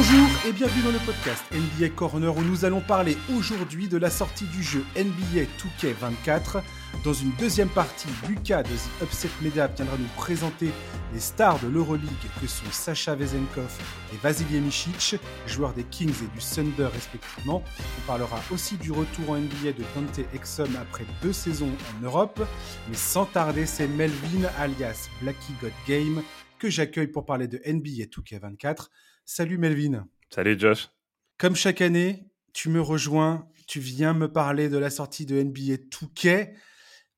Bonjour et bienvenue dans le podcast NBA Corner où nous allons parler aujourd'hui de la sortie du jeu NBA 2K24. Dans une deuxième partie, Lucas de The Upset Media viendra nous présenter les stars de l'Euroleague que sont Sacha Vezenkov et Vasilij Micic, joueurs des Kings et du Thunder respectivement. On parlera aussi du retour en NBA de Dante Exum après deux saisons en Europe. Mais sans tarder, c'est Melvin alias Blacky God Game que j'accueille pour parler de NBA 2K24. Salut Melvin. Salut Josh. Comme chaque année, tu me rejoins, tu viens me parler de la sortie de NBA 2K.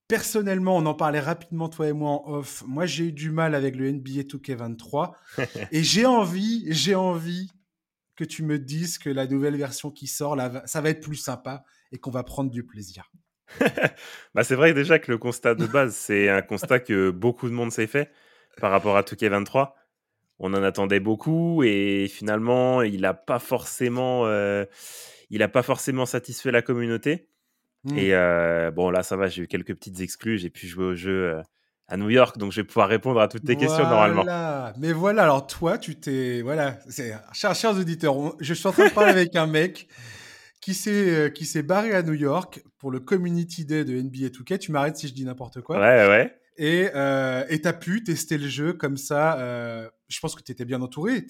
Personnellement, on en parlait rapidement, toi et moi, en off. Moi, j'ai eu du mal avec le NBA 2K23. et j'ai envie, j'ai envie que tu me dises que la nouvelle version qui sort, là, ça va être plus sympa et qu'on va prendre du plaisir. bah, c'est vrai déjà que le constat de base, c'est un constat que beaucoup de monde s'est fait par rapport à 2K23 on en attendait beaucoup et finalement, il n'a pas forcément, euh, il a pas forcément satisfait la communauté. Mmh. Et euh, bon, là, ça va, j'ai eu quelques petites exclus. J'ai pu jouer au jeu euh, à New York, donc je vais pouvoir répondre à toutes tes questions normalement. Mais voilà, alors toi, tu t'es, voilà, c'est chers, chers auditeurs, je suis en train de parler avec un mec qui s'est qui s'est barré à New York pour le Community Day de NBA 2K. Tu m'arrêtes si je dis n'importe quoi. Ouais, ouais. Et euh, tu as pu tester le jeu comme ça. Euh, je pense que tu étais bien entouré.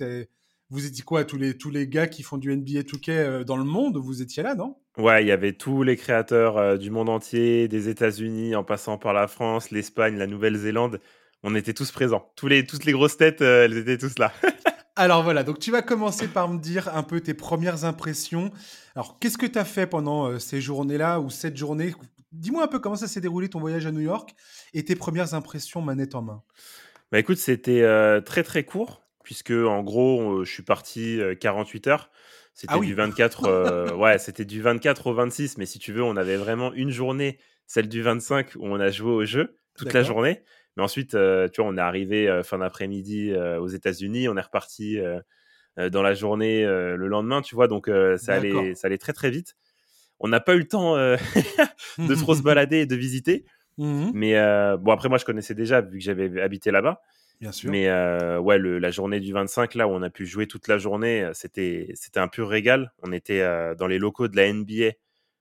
Vous étiez quoi, tous les, tous les gars qui font du NBA 2K euh, dans le monde Vous étiez là, non? Ouais, il y avait tous les créateurs euh, du monde entier, des États-Unis, en passant par la France, l'Espagne, la Nouvelle-Zélande. On était tous présents. Tous les, toutes les grosses têtes, elles étaient tous là. Alors voilà, donc tu vas commencer par me dire un peu tes premières impressions. Alors, qu'est-ce que tu as fait pendant ces journées-là ou cette journée Dis-moi un peu comment ça s'est déroulé ton voyage à New York et tes premières impressions manette en main. Bah écoute, c'était euh, très très court, puisque en gros, euh, je suis parti 48 euh, heures. C'était ah du 24, ouais, c'était du 24 au 26, mais si tu veux, on avait vraiment une journée, celle du 25, où on a joué au jeu toute la journée. Mais ensuite, tu vois, on est arrivé fin d'après-midi aux États-Unis, on est reparti dans la journée le lendemain, tu vois, donc ça allait, ça allait très très vite. On n'a pas eu le temps de trop se balader et de visiter. Mmh Mais euh, bon, après, moi, je connaissais déjà vu que j'avais habité là-bas. Bien sûr. Mais euh, ouais, la journée du 25, là où on a pu jouer toute la journée, euh, c'était c'était un pur régal. On était dans les locaux de la NBA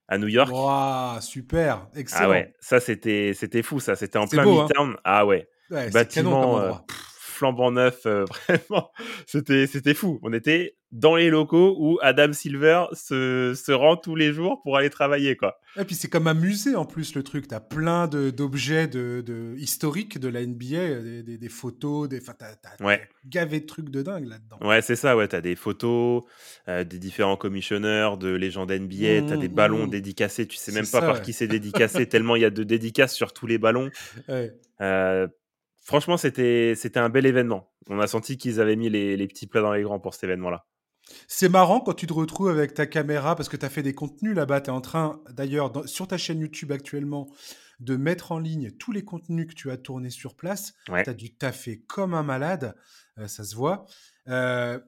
à New York. Waouh, super, excellent. Ah ouais, ça c'était c'était fou, ça. C'était en plein hein. Midtown. Ah ouais. ouais Bâtiment flambant neuf, vraiment. C'était c'était fou. On était dans les locaux où Adam Silver se, se, rend tous les jours pour aller travailler, quoi. Et puis c'est comme un musée en plus le truc. T'as plein d'objets de, de, historiques de la NBA, euh, des, des, photos, des, t'as, ouais. gavé de trucs de dingue là-dedans. Ouais, c'est ça. Ouais, t'as des photos, euh, des différents commissionneurs de légendes NBA. t'as des mmh, ballons mmh. dédicacés. Tu sais même pas par qui c'est dédicacé tellement il y a de dédicaces sur tous les ballons. Ouais. Euh, franchement, c'était un bel événement. On a senti qu'ils avaient mis les, les petits plats dans les grands pour cet événement-là. C'est marrant quand tu te retrouves avec ta caméra, parce que tu as fait des contenus là-bas. Tu es en train, d'ailleurs, sur ta chaîne YouTube actuellement, de mettre en ligne tous les contenus que tu as tournés sur place. Tu as dû taffer comme un malade, euh, ça se voit. Euh,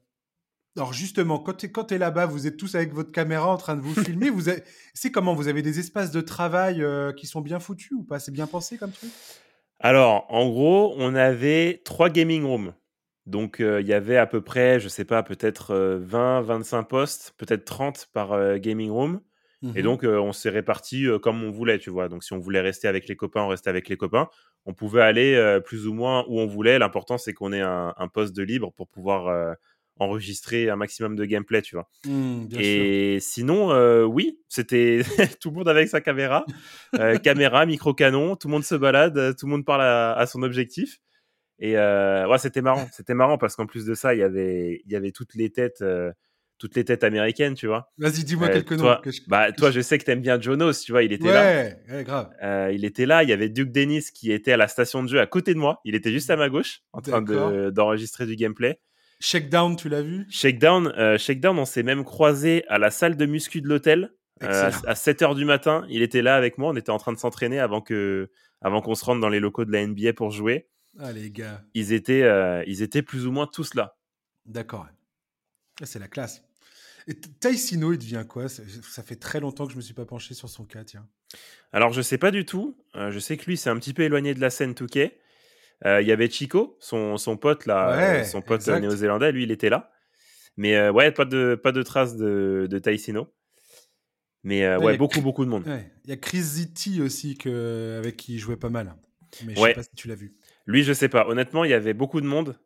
alors justement, quand tu es, es là-bas, vous êtes tous avec votre caméra en train de vous filmer. vous C'est comment? Vous avez des espaces de travail euh, qui sont bien foutus ou pas? C'est bien pensé comme truc? Alors, en gros, on avait trois gaming rooms. Donc, il y avait à peu près, je sais pas, peut-être 20, 25 postes, peut-être 30 par gaming room. Et mmh donc, on s'est répartis comme on voulait, tu vois. Donc, si on voulait rester avec les copains, on restait avec les copains. On pouvait aller plus ou moins où on voulait. L'important, c'est qu'on ait un, poste de libre pour pouvoir enregistrer un maximum de gameplay, tu vois. Mmh, et sinon, oui, c'était tout le monde avec sa caméra, caméra, micro canon, tout le monde se balade, tout le monde parle à son objectif. Et euh, ouais, c'était marrant. C'était marrant parce qu'en plus de ça, il y avait, il y avait toutes les têtes, euh, toutes les têtes américaines, tu vois. Vas-y, dis-moi euh, quelques noms. Que je, bah, toi, je sais que t'aimes bien Jonos, tu vois. Il était là. Ouais, grave. il était là. Il y avait Duke Dennis qui était à la station de jeu à côté de moi. Il était juste à ma gauche, en train d'enregistrer du gameplay. Shakedown, tu l'as vu? Shakedown, Shakedown, on s'est même croisé à la salle de muscu de l'hôtel. à 7 h du matin, il était là avec moi. On était en train de s'entraîner avant que, avant qu'on se rende dans les locaux de la NBA pour jouer. Ah, les gars. Ils étaient, euh, ils étaient plus ou moins tous là. D'accord. C'est la classe. Et Taisino, il devient quoi? Ça, fait très longtemps que je me suis pas penché sur son cas, tiens. Alors, je sais pas du tout. Euh, je sais que lui, c'est un petit peu éloigné de la scène Touquet. Euh, il y avait Chico, son, son pote là, son pote néo-zélandais, lui, il était là. Mais ouais, pas de, pas de traces de, de Taisino. Mais ouais, beaucoup, beaucoup de monde. Il y a Chris Zitti aussi que, avec qui il jouait pas mal. Mais je sais pas si tu l'as vu. Lui, je sais pas. Honnêtement, il y avait beaucoup de monde.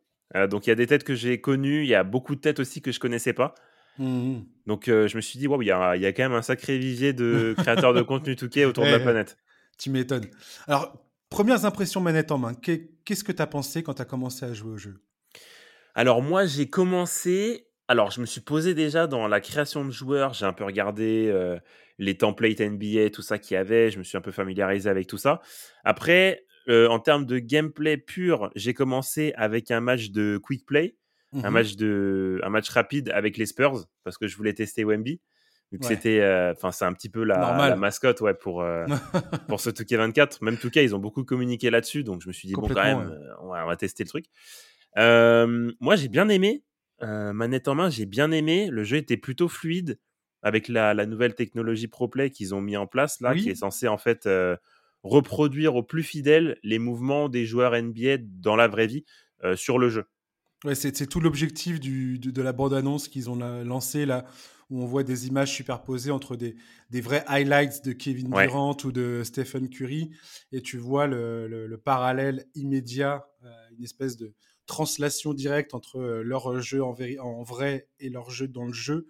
donc il y a des têtes que j'ai connues. Il y a beaucoup de têtes aussi que je connaissais pas. Mmh donc je me suis dit, il y a, y a, quand même un sacré vivier de créateurs de contenu Touquet autour de la planète. Tu m'étonnes. Alors, premières impressions manette en main. Qu'est-ce que tu as pensé quand tu as commencé à jouer au jeu? Alors, moi, j'ai commencé. Alors, je me suis posé déjà dans la création de joueurs. J'ai un peu regardé les templates NBA, tout ça qu'il y avait. Je me suis un peu familiarisé avec tout ça. Après, en termes de gameplay pur, j'ai commencé avec un match de quick play. Un, mmh match de, un match rapide avec les Spurs parce que je voulais tester Wemby c'était, euh, enfin, c'est un petit peu la, mascotte, ouais, pour euh, pour ce Touquet 24. Même Touquet, ils ont beaucoup communiqué là-dessus, donc je me suis dit bon, quand même, euh, on, va, tester le truc. moi, j'ai bien aimé, manette en main, j'ai bien aimé. Le jeu était plutôt fluide avec la, nouvelle technologie ProPlay qu'ils ont mis en place là, qui est censé en fait reproduire au plus fidèle les mouvements des joueurs NBA dans la vraie vie sur le jeu. Ouais, c'est tout l'objectif de, de, la bande-annonce qu'ils ont lancée là où on voit des images superposées entre des, des vrais highlights de Kevin Durant ou de Stephen Curry, et tu vois le, le, parallèle immédiat, euh, une espèce de translation directe entre euh, leur jeu en, en, vrai et leur jeu dans le jeu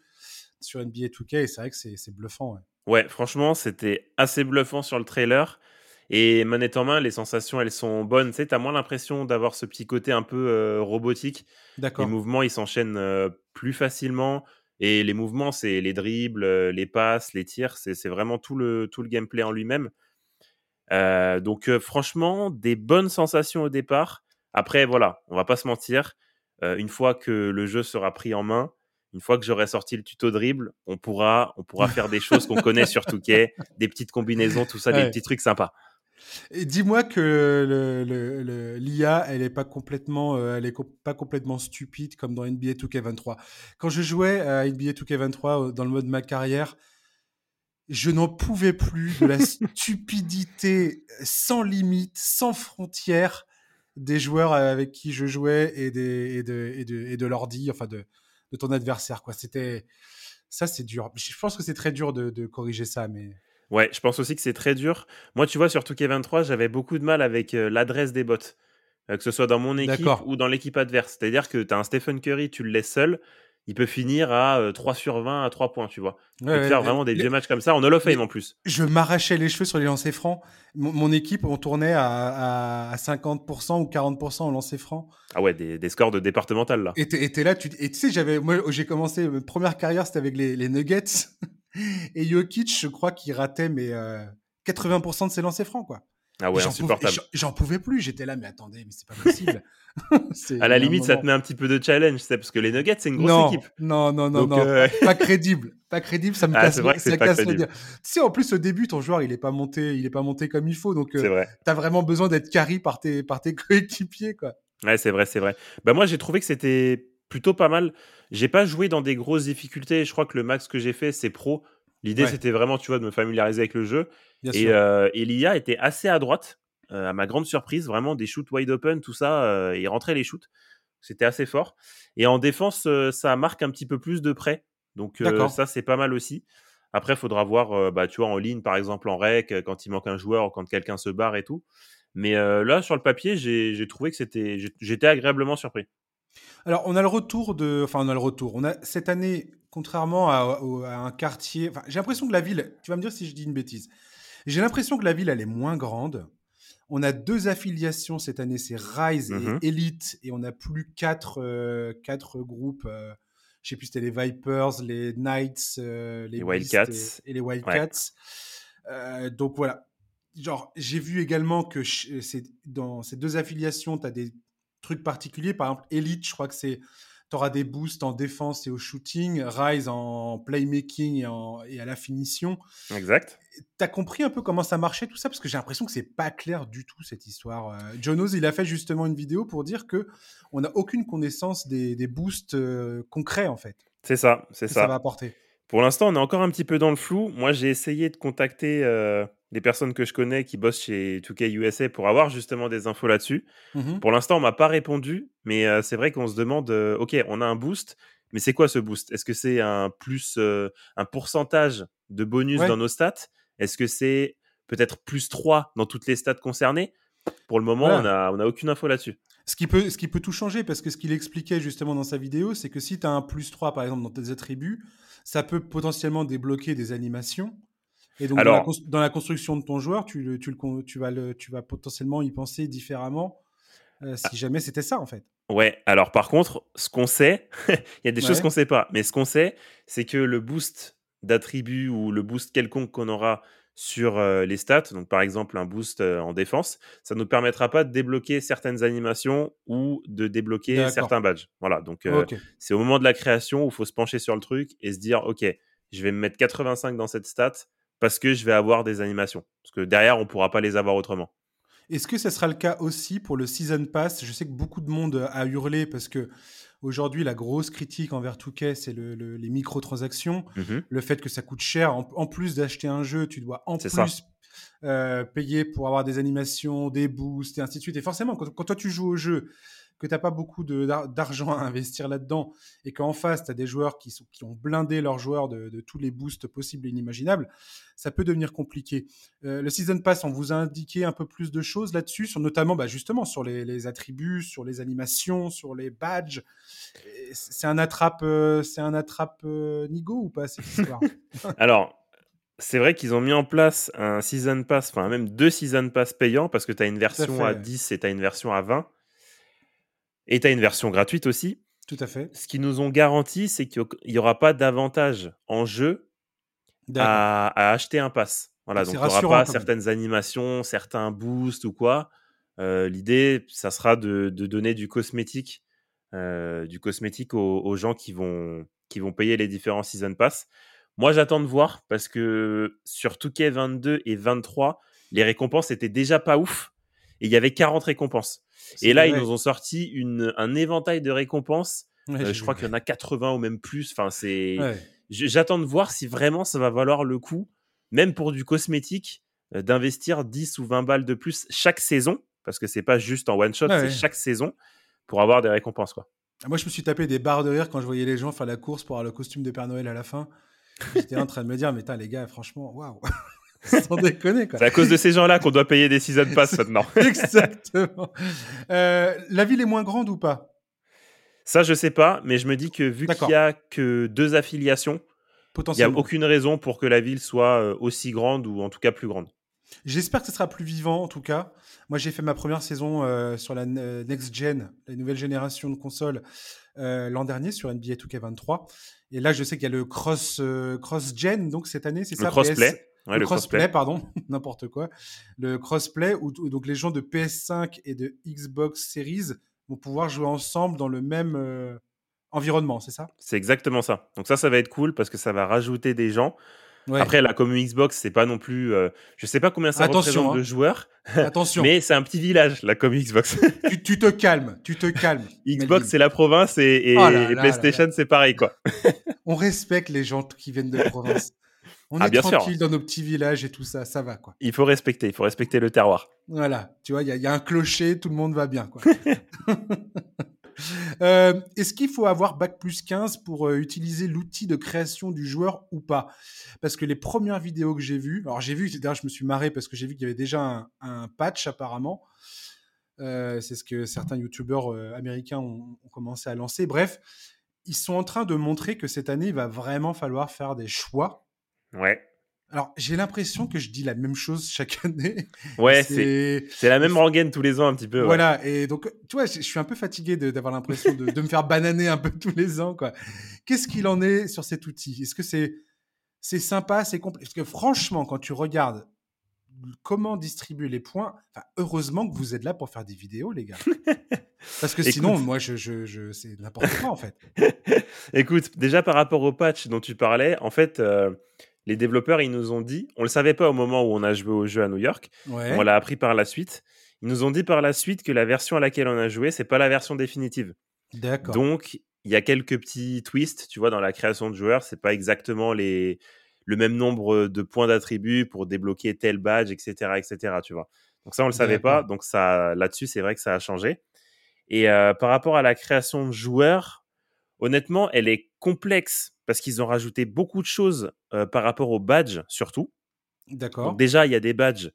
sur NBA 2K, et c'est vrai que c'est bluffant. Ouais. franchement, c'était assez bluffant sur le trailer. Et manette en main, les sensations, elles sont bonnes. Tu sais, as moins l'impression d'avoir ce petit côté un peu euh, robotique. Les mouvements, ils s'enchaînent plus facilement. Et les mouvements, c'est les dribbles, euh, les passes, les tirs, c'est vraiment tout le, tout le gameplay en lui-même. Euh, donc euh, franchement, des bonnes sensations au départ. Après, voilà, on va pas se mentir. une fois que le jeu sera pris en main, une fois que j'aurai sorti le tuto dribble, on pourra, on pourra faire des choses qu'on connaît sur Touquet, des petites combinaisons, tout ça, des petits trucs sympas. Dis-moi que l'IA, elle est pas complètement, euh, pas complètement stupide comme dans NBA 2K23. Quand je jouais à NBA 2K23 dans le mode ma carrière, je n'en pouvais plus de la stupidité sans limite, sans frontières des joueurs avec qui je jouais et, de, l'ordi, enfin de, ton adversaire. Ça, c'est dur. Je pense que c'est très dur de corriger ça, mais. Ouais, je pense aussi que c'est très dur. Moi, tu vois, sur 2K23, j'avais beaucoup de mal avec euh, l'adresse des bots. Euh, que ce soit dans mon équipe ou dans l'équipe adverse. C'est-à-dire que tu as un Stephen Curry, tu le laisses seul, il peut finir à 3 euh, sur 20 à 3 points, tu vois. Ouais, faire vraiment des vieux matchs comme ça en Hall of Fame en plus. Je m'arrachais les cheveux sur les lancers francs. Mon, équipe, on tournait à, à 50% ou 40% en lancers francs. Ah ouais, des, des, scores de départemental là. Et t'es là, tu, et tu sais, j'avais, moi, j'ai commencé, ma première carrière, c'était avec les, les Nuggets. Et Jokic, je crois qu'il ratait mais 80% euh, de ses lancers francs, quoi. Ah ouais, insupportable. J'en pouvais plus. J'étais là, mais attendez, mais c'est pas possible. à la limite, ça te met un petit peu de challenge, c'est parce que les Nuggets, c'est une grosse équipe. Non, non, non, non. Euh, pas crédible. Pas crédible, ça me ah, casse, vrai que ça casse le dire. Tu sais, en plus, au début, ton joueur, il est pas monté, il est pas monté comme il faut. Donc, euh, tu as vraiment besoin d'être carry par tes, par tes coéquipiers, quoi. Ouais, c'est vrai, c'est vrai. Bah, moi, j'ai trouvé que c'était plutôt pas mal. J'ai pas joué dans des grosses difficultés. Je crois que le max que j'ai fait, c'est pro. L'idée, c'était vraiment, tu vois, de me familiariser avec le jeu. et, euh, l'IA était assez à droite, euh, à ma grande surprise. Vraiment, des shoots wide open, tout ça, euh, il rentrait les shoots. C'était assez fort. Et en défense, ça marque un petit peu plus de près. Donc, ça, c'est pas mal aussi. Après, il faudra voir, bah, tu vois, en ligne, par exemple, en rec, quand il manque un joueur, quand quelqu'un se barre et tout. Mais là, sur le papier, j'ai trouvé que c'était, j'étais agréablement surpris. Alors, on a le retour de. Enfin, on a le retour. On a cette année, contrairement à, un quartier. Enfin, j'ai l'impression que la ville. Tu vas me dire si je dis une bêtise. J'ai l'impression que la ville, elle est moins grande. On a deux affiliations cette année, c'est Rise et mmh Elite, et on n'a plus quatre, euh, quatre groupes. Euh, je sais plus, c'était les Vipers, les Knights, euh, les, Wildcats et, les Wildcats. donc voilà. Genre, j'ai vu également que dans ces deux affiliations, tu as des trucs particuliers. Par exemple, Elite, je crois que c'est tu auras des boosts en défense et au shooting, Rise en playmaking et, en, et à la finition. Exact. Tu as compris un peu comment ça marchait tout ça? Parce que j'ai l'impression que c'est pas clair du tout cette histoire. Euh, Jonos, il a fait justement une vidéo pour dire que on n'a aucune connaissance des, des boosts euh, concrets en fait. C'est ça, c'est ça. Ça va apporter. Pour l'instant, on est encore un petit peu dans le flou. Moi, j'ai essayé de contacter euh, des personnes que je connais qui bossent chez 2K USA pour avoir justement des infos là-dessus. Mmh pour l'instant, on m'a pas répondu, mais euh, c'est vrai qu'on se demande, euh, ok, on a un boost, mais c'est quoi ce boost? Est-ce que c'est un plus, un pourcentage de bonus dans nos stats? Est-ce que c'est peut-être plus 3 dans toutes les stats concernées? Pour le moment, on n'a on a aucune info là-dessus. Ce qui, peut, ce qui peut tout changer, parce que ce qu'il expliquait justement dans sa vidéo, c'est que si tu as un plus 3 par exemple dans tes attributs, ça peut potentiellement débloquer des animations. Et donc, dans, la construction de ton joueur, tu, tu, le, tu, vas, le, tu vas potentiellement y penser différemment euh, si jamais c'était ça en fait. Ouais, alors par contre, ce qu'on sait, il y a des choses qu'on sait pas, mais ce qu'on sait, c'est que le boost d'attributs ou le boost quelconque qu'on aura sur les stats, donc par exemple un boost en défense, ça ne nous permettra pas de débloquer certaines animations ou de débloquer certains badges. Voilà, donc c'est au moment de la création où il faut se pencher sur le truc et se dire, ok, je vais me mettre 85 dans cette stat parce que je vais avoir des animations. Parce que derrière, on ne pourra pas les avoir autrement. Est-ce que ça sera le cas aussi pour le Season Pass? Je sais que beaucoup de monde a hurlé parce que aujourd'hui, la grosse critique envers Touquet, c'est les microtransactions, mmh le fait que ça coûte cher. En, plus d'acheter un jeu, tu dois en plus euh, payer pour avoir des animations, des boosts et ainsi de suite. Et forcément, quand toi tu joues au jeu que tu n'as pas beaucoup d'argent à investir là-dedans et qu'en face, tu as des joueurs qui, sont, qui ont blindé leurs joueurs de, tous les boosts possibles et inimaginables, ça peut devenir compliqué. Euh, le Season Pass, on vous a indiqué un peu plus de choses là-dessus, sur, notamment bah, justement sur les, attributs, sur les animations, sur les badges. C'est un attrape, euh, c'est un attrape euh, Nigo ou pas cette histoire? Alors, c'est vrai qu'ils ont mis en place un Season Pass, enfin même deux Season Pass payants, parce que tu as une version à, à 10 et tu as une version à 20. Et tu as une version gratuite aussi. Tout à fait. Ce qu'ils nous ont garanti, c'est qu'il n'y aura pas d'avantage en jeu à, acheter un pass. Voilà, donc il n'y aura pas certaines animations, certains boosts ou quoi. Euh, l'idée, ça sera de, donner du cosmétique, euh, du cosmétique aux, gens qui vont, qui vont payer les différents season pass. Moi, j'attends de voir parce que sur Touquet 22 et 23, les récompenses étaient déjà pas ouf et il y avait 40 récompenses. Et là, ils nous ont sorti une, un éventail de récompenses. Euh, je crois qu'il y en a 80 ou même plus. Enfin, c'est. J'attends de voir si vraiment ça va valoir le coup, même pour du cosmétique, euh, d'investir 10 ou 20 balles de plus chaque saison, parce que c'est pas juste en one shot, c'est chaque saison pour avoir des récompenses, quoi. Ah, moi, je me suis tapé des barres de rire quand je voyais les gens faire la course pour avoir le costume de Père Noël à la fin. J'étais en train de me dire, mais les gars, franchement, waouh! Sans déconner, quoi. C'est à cause de ces gens-là qu'on doit payer des season pass maintenant. Exactement. Euh, la ville est moins grande ou pas? Ça, je sais pas, mais je me dis que vu qu'il y a que deux affiliations, il n'y a aucune raison pour que la ville soit euh, aussi grande ou en tout cas plus grande. J'espère que ce sera plus vivant en tout cas. Moi, j'ai fait ma première saison euh, sur la Next Gen, la nouvelle génération de consoles, l'an dernier sur NBA 2K23. Et là, je sais qu'il y a le cross, cross Gen, donc cette année, c'est ça crossplay le, crossplay, pardon, n'importe quoi. Le crossplay où, donc les gens de PS5 et de Xbox Series vont pouvoir jouer ensemble dans le même euh, environnement, c'est ça? C'est exactement ça. Donc ça, ça va être cool parce que ça va rajouter des gens. Après, la commune Xbox, c'est pas non plus. Euh, je sais pas combien ça représente hein. de joueurs. Attention. mais c'est un petit village, la commune Xbox. tu, te calmes, tu te calmes. Xbox, c'est la province et, oh PlayStation, c'est pareil, quoi. On respecte les gens qui viennent de province. On ah, est tranquille dans nos petits villages et tout ça, ça va quoi. Il faut respecter, il faut respecter le terroir. Voilà, tu vois, il y, a un clocher, tout le monde va bien quoi. Euh, est-ce qu'il faut avoir bac plus 15 pour euh, utiliser l'outil de création du joueur ou pas? Parce que les premières vidéos que j'ai vues, alors j'ai vu, d'ailleurs je me suis marré parce que j'ai vu qu'il y avait déjà un, patch apparemment. Euh, c'est ce que certains youtubeurs américains ont, ont, commencé à lancer. Bref, ils sont en train de montrer que cette année, il va vraiment falloir faire des choix Ouais. Alors, j'ai l'impression que je dis la même chose chaque année. Ouais, c'est la même rengaine tous les ans un petit peu. Voilà, et donc, tu vois, je, suis un peu fatigué d'avoir l'impression de, de, me faire bananer un peu tous les ans. quoi. Qu'est-ce qu'il en est sur cet outil? Est-ce que c'est c'est sympa, c'est complet Parce que franchement, quand tu regardes comment distribuer les points, heureusement que vous êtes là pour faire des vidéos, les gars. Parce que sinon, moi, je, je, je c'est n'importe quoi, en fait. Écoute, déjà par rapport au patch dont tu parlais, en fait, euh, les développeurs, ils nous ont dit, on le savait pas au moment où on a joué au jeu à New York, on l'a appris par la suite. Ils nous ont dit par la suite que la version à laquelle on a joué, c'est pas la version définitive. D'accord. Donc, il y a quelques petits twists, tu vois, dans la création de joueurs, c'est pas exactement les le même nombre de points d'attributs pour débloquer tel badge, etc., etc., tu vois. Donc ça, on le savait pas. Donc ça, là-dessus, c'est vrai que ça a changé. Et euh, par rapport à la création de joueurs, honnêtement, elle est complexe parce qu'ils ont rajouté beaucoup de choses par rapport aux badges, surtout. D'accord. Déjà, il y a des badges.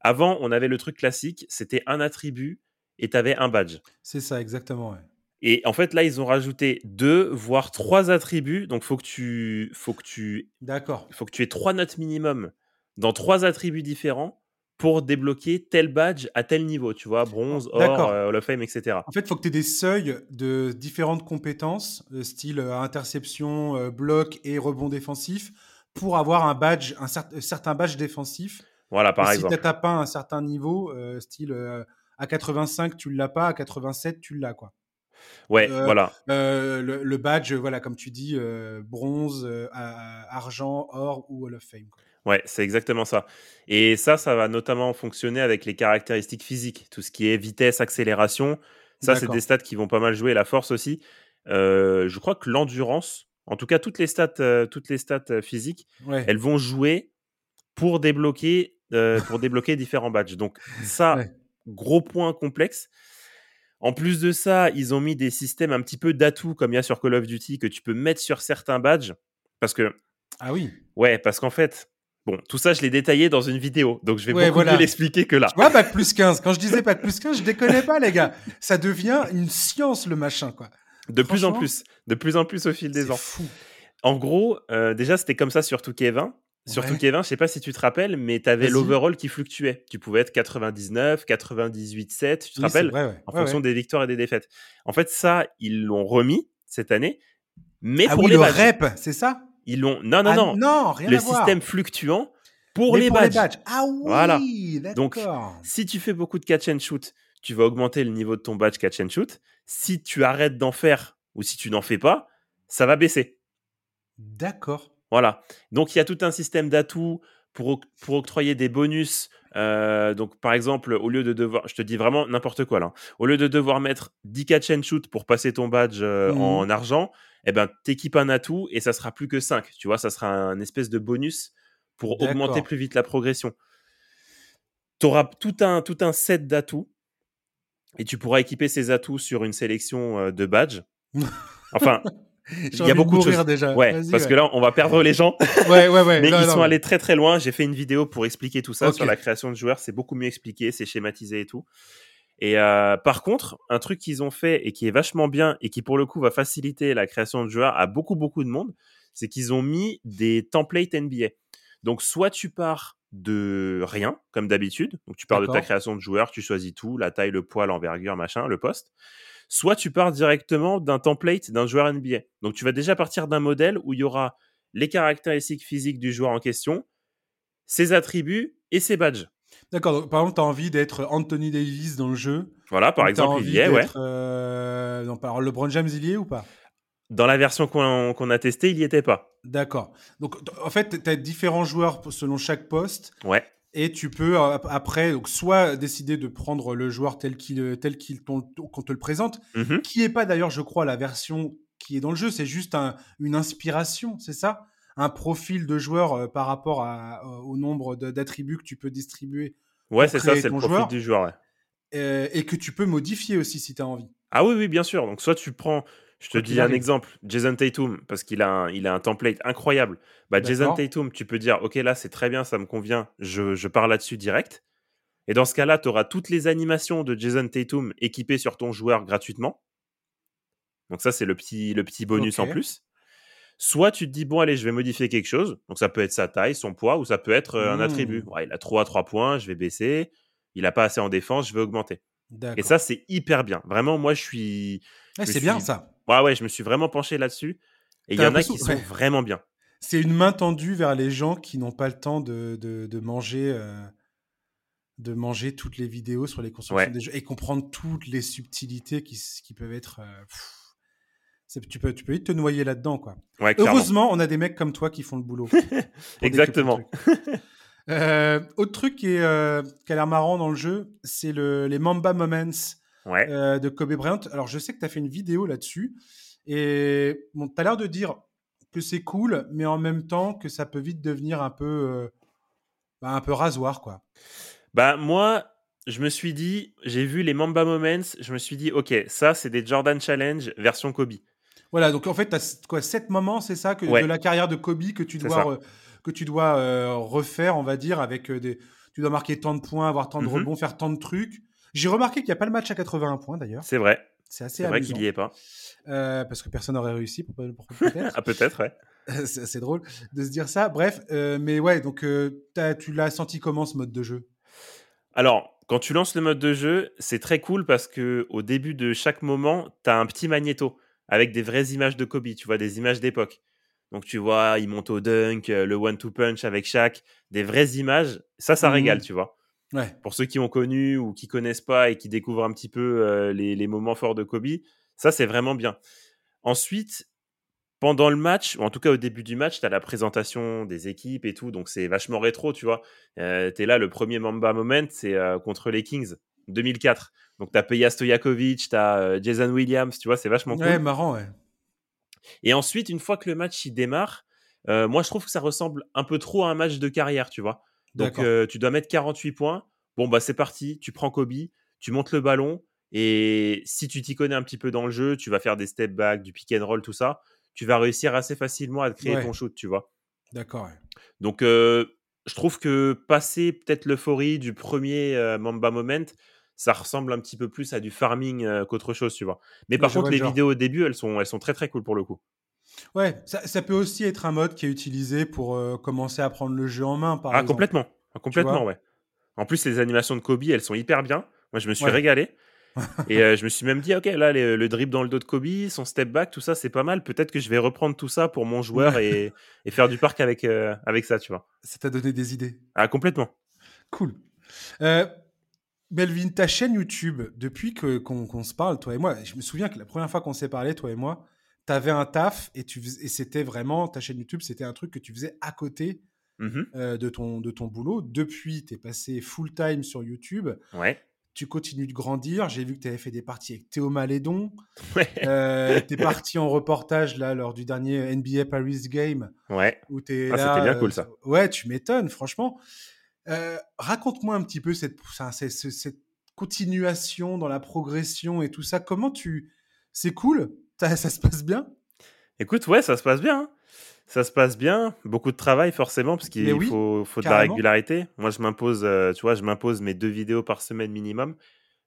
Avant, on avait le truc classique, c'était un attribut et tu avais un badge. C'est ça, exactement. Et en fait, là, ils ont rajouté deux, voire trois attributs. Donc, faut que tu, faut que tu, d'accord, faut que tu aies trois notes minimum dans trois attributs différents pour débloquer tel badge à tel niveau, tu vois, bronze, or, euh, Hall of Fame, etc. En fait, il faut que tu aies des seuils de différentes compétences, euh, style euh, interception, bloc et rebond défensif, pour avoir un badge, un certain badge défensif. Voilà, par exemple. Si tu n'as pas un certain niveau, style à 85, tu l'as pas, à 87, tu l'as, quoi. Ouais, voilà. le, badge, voilà, comme tu dis, bronze, argent, or ou Hall of Fame. Quoi. Ouais, c'est exactement ça. Et ça, ça va notamment fonctionner avec les caractéristiques physiques, tout ce qui est vitesse, accélération. Ça, c'est des stats qui vont pas mal jouer. La force aussi. Euh, je crois que l'endurance, en tout cas toutes les stats, euh, toutes les stats euh, physiques, elles vont jouer pour débloquer, pour débloquer différents badges. Donc ça, gros point complexe. En plus de ça, ils ont mis des systèmes un petit peu d'atouts comme il y a sur Call of Duty que tu peux mettre sur certains badges. Parce que. Ah oui. Ouais, parce qu'en fait, Bon, tout ça, je l'ai détaillé dans une vidéo, donc je vais beaucoup mieux l'expliquer que là. Ouais, bac plus 15. Quand je disais bac plus 15, je déconnais pas, les gars. Ça devient une science, le machin, quoi. De plus en plus. De plus en plus au fil des ans. fou. En gros, euh, déjà, c'était comme ça sur Touquet 20. Sur Touquet 20, je sais pas si tu te rappelles, mais tu avais l'overall qui fluctuait. Tu pouvais être 99, 98, 7, tu te rappelles? En fonction des victoires et des défaites. En fait, ça, ils l'ont remis cette année, mais ah pour oui, les le rep, c'est ça? Ils l'ont. Non, non, ah non. Non, rien Le système fluctuant pour, les, badges. Ah oui, voilà. Donc, si tu fais beaucoup de catch and shoot, tu vas augmenter le niveau de ton badge catch and shoot. Si tu arrêtes d'en faire ou si tu n'en fais pas, ça va baisser. D'accord. Voilà. Donc, il y a tout un système d'atouts pour, pour octroyer des bonus. Euh, donc, par exemple, au lieu de devoir, je te dis vraiment n'importe quoi là, au lieu de devoir mettre 10 catch and shoot pour passer ton badge euh, mmh. en argent, eh ben, t'équipes un atout et ça sera plus que 5. Tu vois, ça sera un espèce de bonus pour augmenter plus vite la progression. Tu auras tout un, tout un set d'atouts et tu pourras équiper ces atouts sur une sélection euh, de badges. Enfin, il y a beaucoup de choses. déjà. Ouais, parce que là, on va perdre les gens. ouais, ouais, ouais. Mais ils sont allés très très loin. J'ai fait une vidéo pour expliquer tout ça sur la création de joueurs. C'est beaucoup mieux expliqué, c'est schématisé et tout. Et euh, par contre, un truc qu'ils ont fait et qui est vachement bien et qui pour le coup va faciliter la création de joueurs à beaucoup beaucoup de monde, c'est qu'ils ont mis des templates NBA. Donc soit tu pars de rien comme d'habitude, donc tu pars de ta création de joueur, tu choisis tout, la taille, le poids, l'envergure, machin, le poste. Soit tu pars directement d'un template d'un joueur NBA. Donc tu vas déjà partir d'un modèle où il y aura les caractéristiques physiques du joueur en question, ses attributs et ses badges. D'accord, par exemple, tu as envie d'être Anthony Davis dans le jeu. Voilà, par exemple, il y est, ouais. Euh... Non, LeBron James, il y est ou pas? Dans la version qu'on a testée, il n'y était pas. D'accord. Donc, en fait, tu as différents joueurs selon chaque poste. Ouais. Et tu peux après donc, soit décider de prendre le joueur tel qu'il tel qu'il qu'on te le présente, mmh qui est pas d'ailleurs, je crois, la version qui est dans le jeu. C'est juste une inspiration, c'est ça? Un profil de joueur euh, par rapport à, euh, au nombre d'attributs que tu peux distribuer. Ouais, c'est ça, c'est le profil du joueur. Euh, et que tu peux modifier aussi si tu as envie. Ah oui, oui, bien sûr. Donc, soit tu prends, je te dis un exemple, Jason Tatum, parce qu'il a, un, il a un template incroyable. Bah, Jason Tatum, tu peux dire, OK, là, c'est très bien, ça me convient, je, je pars là-dessus direct. Et dans ce cas-là, tu auras toutes les animations de Jason Tatum équipées sur ton joueur gratuitement. Donc ça, c'est le petit, le petit bonus en plus. Soit tu te dis, bon, allez, je vais modifier quelque chose. Donc, ça peut être sa taille, son poids, ou ça peut être euh, un attribut. Mmh. il a 3 à 3 points, je vais baisser. Il n'a pas assez en défense, je vais augmenter. Et ça, c'est hyper bien. Vraiment, moi, je suis. c'est bien ça. Ouais, ouais, je me suis vraiment penché là-dessus. Et il y en a qui sont vraiment bien. C'est une main tendue vers les gens qui n'ont pas le temps de, de, manger. Euh, de manger toutes les vidéos sur les constructions des jeux et comprendre toutes les subtilités qui, qui peuvent être euh, tu peux, tu peux vite te noyer là-dedans, quoi. Heureusement, on a des mecs comme toi qui font le boulot. Exactement. euh, autre truc qui, est, euh, qui a l'air marrant dans le jeu, c'est le, les Mamba Moments euh, de Kobe Bryant. Alors, je sais que tu as fait une vidéo là-dessus. Et bon, tu as l'air de dire que c'est cool, mais en même temps que ça peut vite devenir un peu, euh, bah, un peu rasoir, quoi. Bah, moi, je me suis dit, j'ai vu les Mamba Moments, je me suis dit, ok, ça, c'est des Jordan Challenge version Kobe. Voilà, donc en fait, tu as quoi, sept moments, c'est ça, que, de la carrière de Kobe que tu dois, que tu dois refaire, on va dire, avec des. Tu dois marquer tant de points, avoir tant de mmh rebonds, faire tant de trucs. J'ai remarqué qu'il n'y a pas le match à 81 points d'ailleurs. C'est vrai. C'est assez vrai qu'il n'y est pas. parce que personne n'aurait réussi, peut-être. ah, peut-être, ouais. c'est assez drôle de se dire ça. Bref, mais ouais, donc tu l'as senti comment ce mode de jeu? Alors, quand tu lances le mode de jeu, c'est très cool parce que au début de chaque moment, tu as un petit magnéto avec des vraies images de Kobe, tu vois, des images d'époque. Donc tu vois, il monte au dunk, euh, le one-two punch avec Shaq, des vraies images. Ça, ça mmh régale, tu vois. Ouais. Pour ceux qui ont connu ou qui connaissent pas et qui découvrent un petit peu euh, les, moments forts de Kobe, ça, c'est vraiment bien. Ensuite, pendant le match, ou en tout cas au début du match, tu as la présentation des équipes et tout, donc c'est vachement rétro, tu vois. Euh, tu es là, le premier Mamba Moment, c'est contre les Kings, 2004. Donc tu as Peja Stojakovic, tu as Jason Williams, tu vois, c'est vachement cool. Ouais, marrant, ouais. Et ensuite, une fois que le match il démarre, euh, moi je trouve que ça ressemble un peu trop à un match de carrière, tu vois. Donc euh, tu dois mettre 48 points. Bon bah c'est parti, tu prends Kobe, tu montes le ballon et si tu t'y connais un petit peu dans le jeu, tu vas faire des step back, du pick and roll, tout ça, tu vas réussir assez facilement à créer ton shoot, tu vois. D'accord. Donc euh, je trouve que passer peut-être l'euphorie du premier Mamba Moment, ça ressemble un petit peu plus à du farming euh, qu'autre chose, tu vois. Mais par contre, les vidéos au début, elles sont, elles sont très très cool pour le coup. Ouais, ça, peut aussi être un mode qui est utilisé pour euh, commencer à prendre le jeu en main, par ah, complètement. Ah, complètement, ouais. En plus, les animations de Kobe, elles sont hyper bien. Moi, je me suis régalé. et euh, je me suis même dit, ok, là, le drip dans le dos de Kobe, son step back, tout ça, c'est pas mal. Peut-être que je vais reprendre tout ça pour mon joueur et, et, faire du parc avec, avec ça, tu vois. Ça t'a donné des idées. Ah, complètement. Cool. Belvin, ta chaîne YouTube, depuis que, qu'on, se parle, toi et moi, je me souviens que la première fois qu'on s'est parlé, toi et moi, tu avais un taf et, tu et c'était vraiment, ta chaîne YouTube, c'était un truc que tu faisais à côté mmh euh, de, ton, de ton boulot. Depuis, tu es passé full-time sur YouTube. Ouais. Tu continues de grandir. J'ai vu que tu avais fait des parties avec Théo Malédon. Ouais. Euh, tu es parti en reportage là, lors du dernier NBA Paris Game. Ouais. Où ah, c'était bien cool ça. Euh, ouais, tu m'étonnes, franchement. Euh, raconte-moi un petit peu cette, cette, continuation dans la progression et tout ça. Comment tu. C'est cool ça, se passe bien? Écoute, ouais, ça se passe bien. Hein. Ça se passe bien. Beaucoup de travail, forcément, parce qu'il faut, faut de la régularité. Moi, je m'impose, euh, tu vois, je m'impose mes deux vidéos par semaine minimum.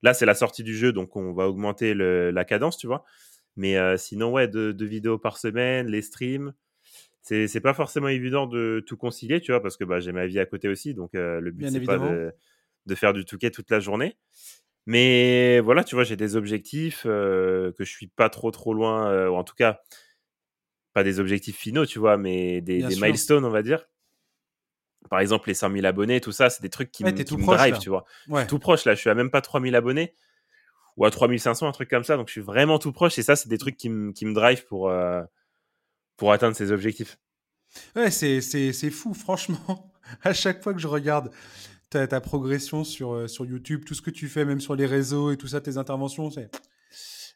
Là, c'est la sortie du jeu, donc on va augmenter la cadence, tu vois. Mais euh, sinon, ouais, deux, deux, vidéos par semaine, les streams c'est pas forcément évident de tout concilier, tu vois, parce que bah, j'ai ma vie à côté aussi, donc euh, le but c'est pas de, de, faire du touquet toute la journée. Mais voilà, tu vois, j'ai des objectifs euh, que je suis pas trop trop loin, euh, ou en tout cas pas des objectifs finaux, tu vois, mais des, des milestones, on va dire. Par exemple, les 100 000 abonnés, tout ça, c'est des trucs qui, me, qui drive, tu vois. tout proche là, je suis à même pas 3000 abonnés ou à 3500, un truc comme ça, donc je suis vraiment tout proche et ça, c'est des trucs qui me, qui me drive pour pour atteindre ses objectifs. Ouais, c'est, fou, franchement. À chaque fois que je regarde ta, ta, progression sur, euh, sur YouTube, tout ce que tu fais, même sur les réseaux et tout ça, tes interventions, c'est,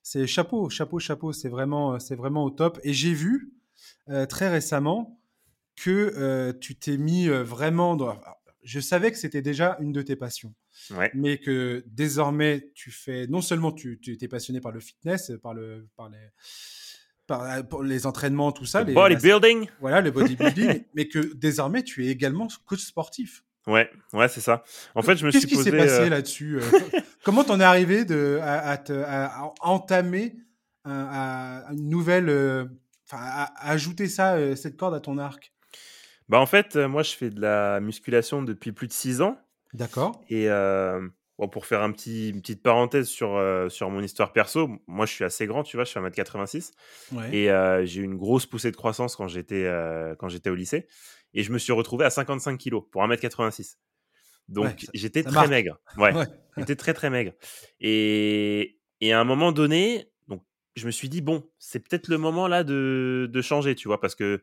c'est chapeau, chapeau, chapeau. C'est vraiment, c'est vraiment au top. Et j'ai vu euh, très récemment que euh, tu t'es mis vraiment dans. Je savais que c'était déjà une de tes passions, mais que désormais tu fais. Non seulement tu, tu es passionné par le fitness, par le, par les, euh, pour les entraînements, tout ça. Le bodybuilding. voilà, le bodybuilding, mais que désormais tu es également coach sportif. Ouais, ouais, c'est ça. En fait, je me suis posé. Qu'est-ce qui s'est passé euh, là-dessus euh, Comment t'en es arrivé de, à, à, entamer une nouvelle, enfin, à, ajouter ça, cette corde à ton arc? Bah en fait, moi, je fais de la musculation depuis plus de six ans. D'accord. Et pour faire un petit, une petite parenthèse sur, euh, sur mon histoire perso, moi je suis assez grand, tu vois, je suis 1m86. Et euh, j'ai eu une grosse poussée de croissance quand j'étais euh, quand j'étais au lycée. Et je me suis retrouvé à 55 kg pour 1m86. Donc j'étais très maigre. Ouais, j'étais très très maigre. Et, et à un moment donné, donc, je me suis dit, bon, c'est peut-être le moment là de, de changer, tu vois, parce que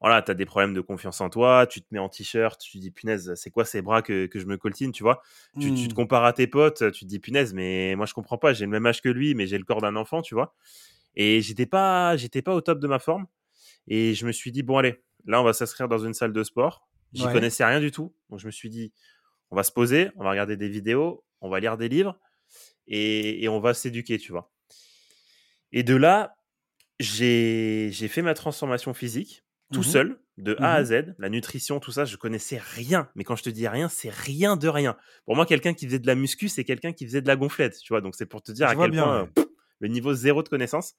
voilà, tu as des problèmes de confiance en toi, tu te mets en t-shirt, tu te dis punaise, c'est quoi ces bras que, que je me coltine, tu vois? Tu, te mmh. compares à tes potes, tu te dis punaise, mais moi je comprends pas, j'ai le même âge que lui, mais j'ai le corps d'un enfant, tu vois? Et j'étais pas, j'étais pas au top de ma forme. Et je me suis dit, bon, allez, là, on va s'inscrire dans une salle de sport. J'y connaissais rien du tout. Donc je me suis dit, on va se poser, on va regarder des vidéos, on va lire des livres et, et on va s'éduquer, tu vois. Et de là, j'ai fait ma transformation physique tout mmh seul, de A à mmh Z. La nutrition, tout ça, je connaissais rien. Mais quand je te dis rien, c'est rien de rien. Pour moi, quelqu'un qui faisait de la muscu, c'est quelqu'un qui faisait de la gonflette, tu vois. Donc c'est pour te dire à quel point le niveau zéro de connaissance.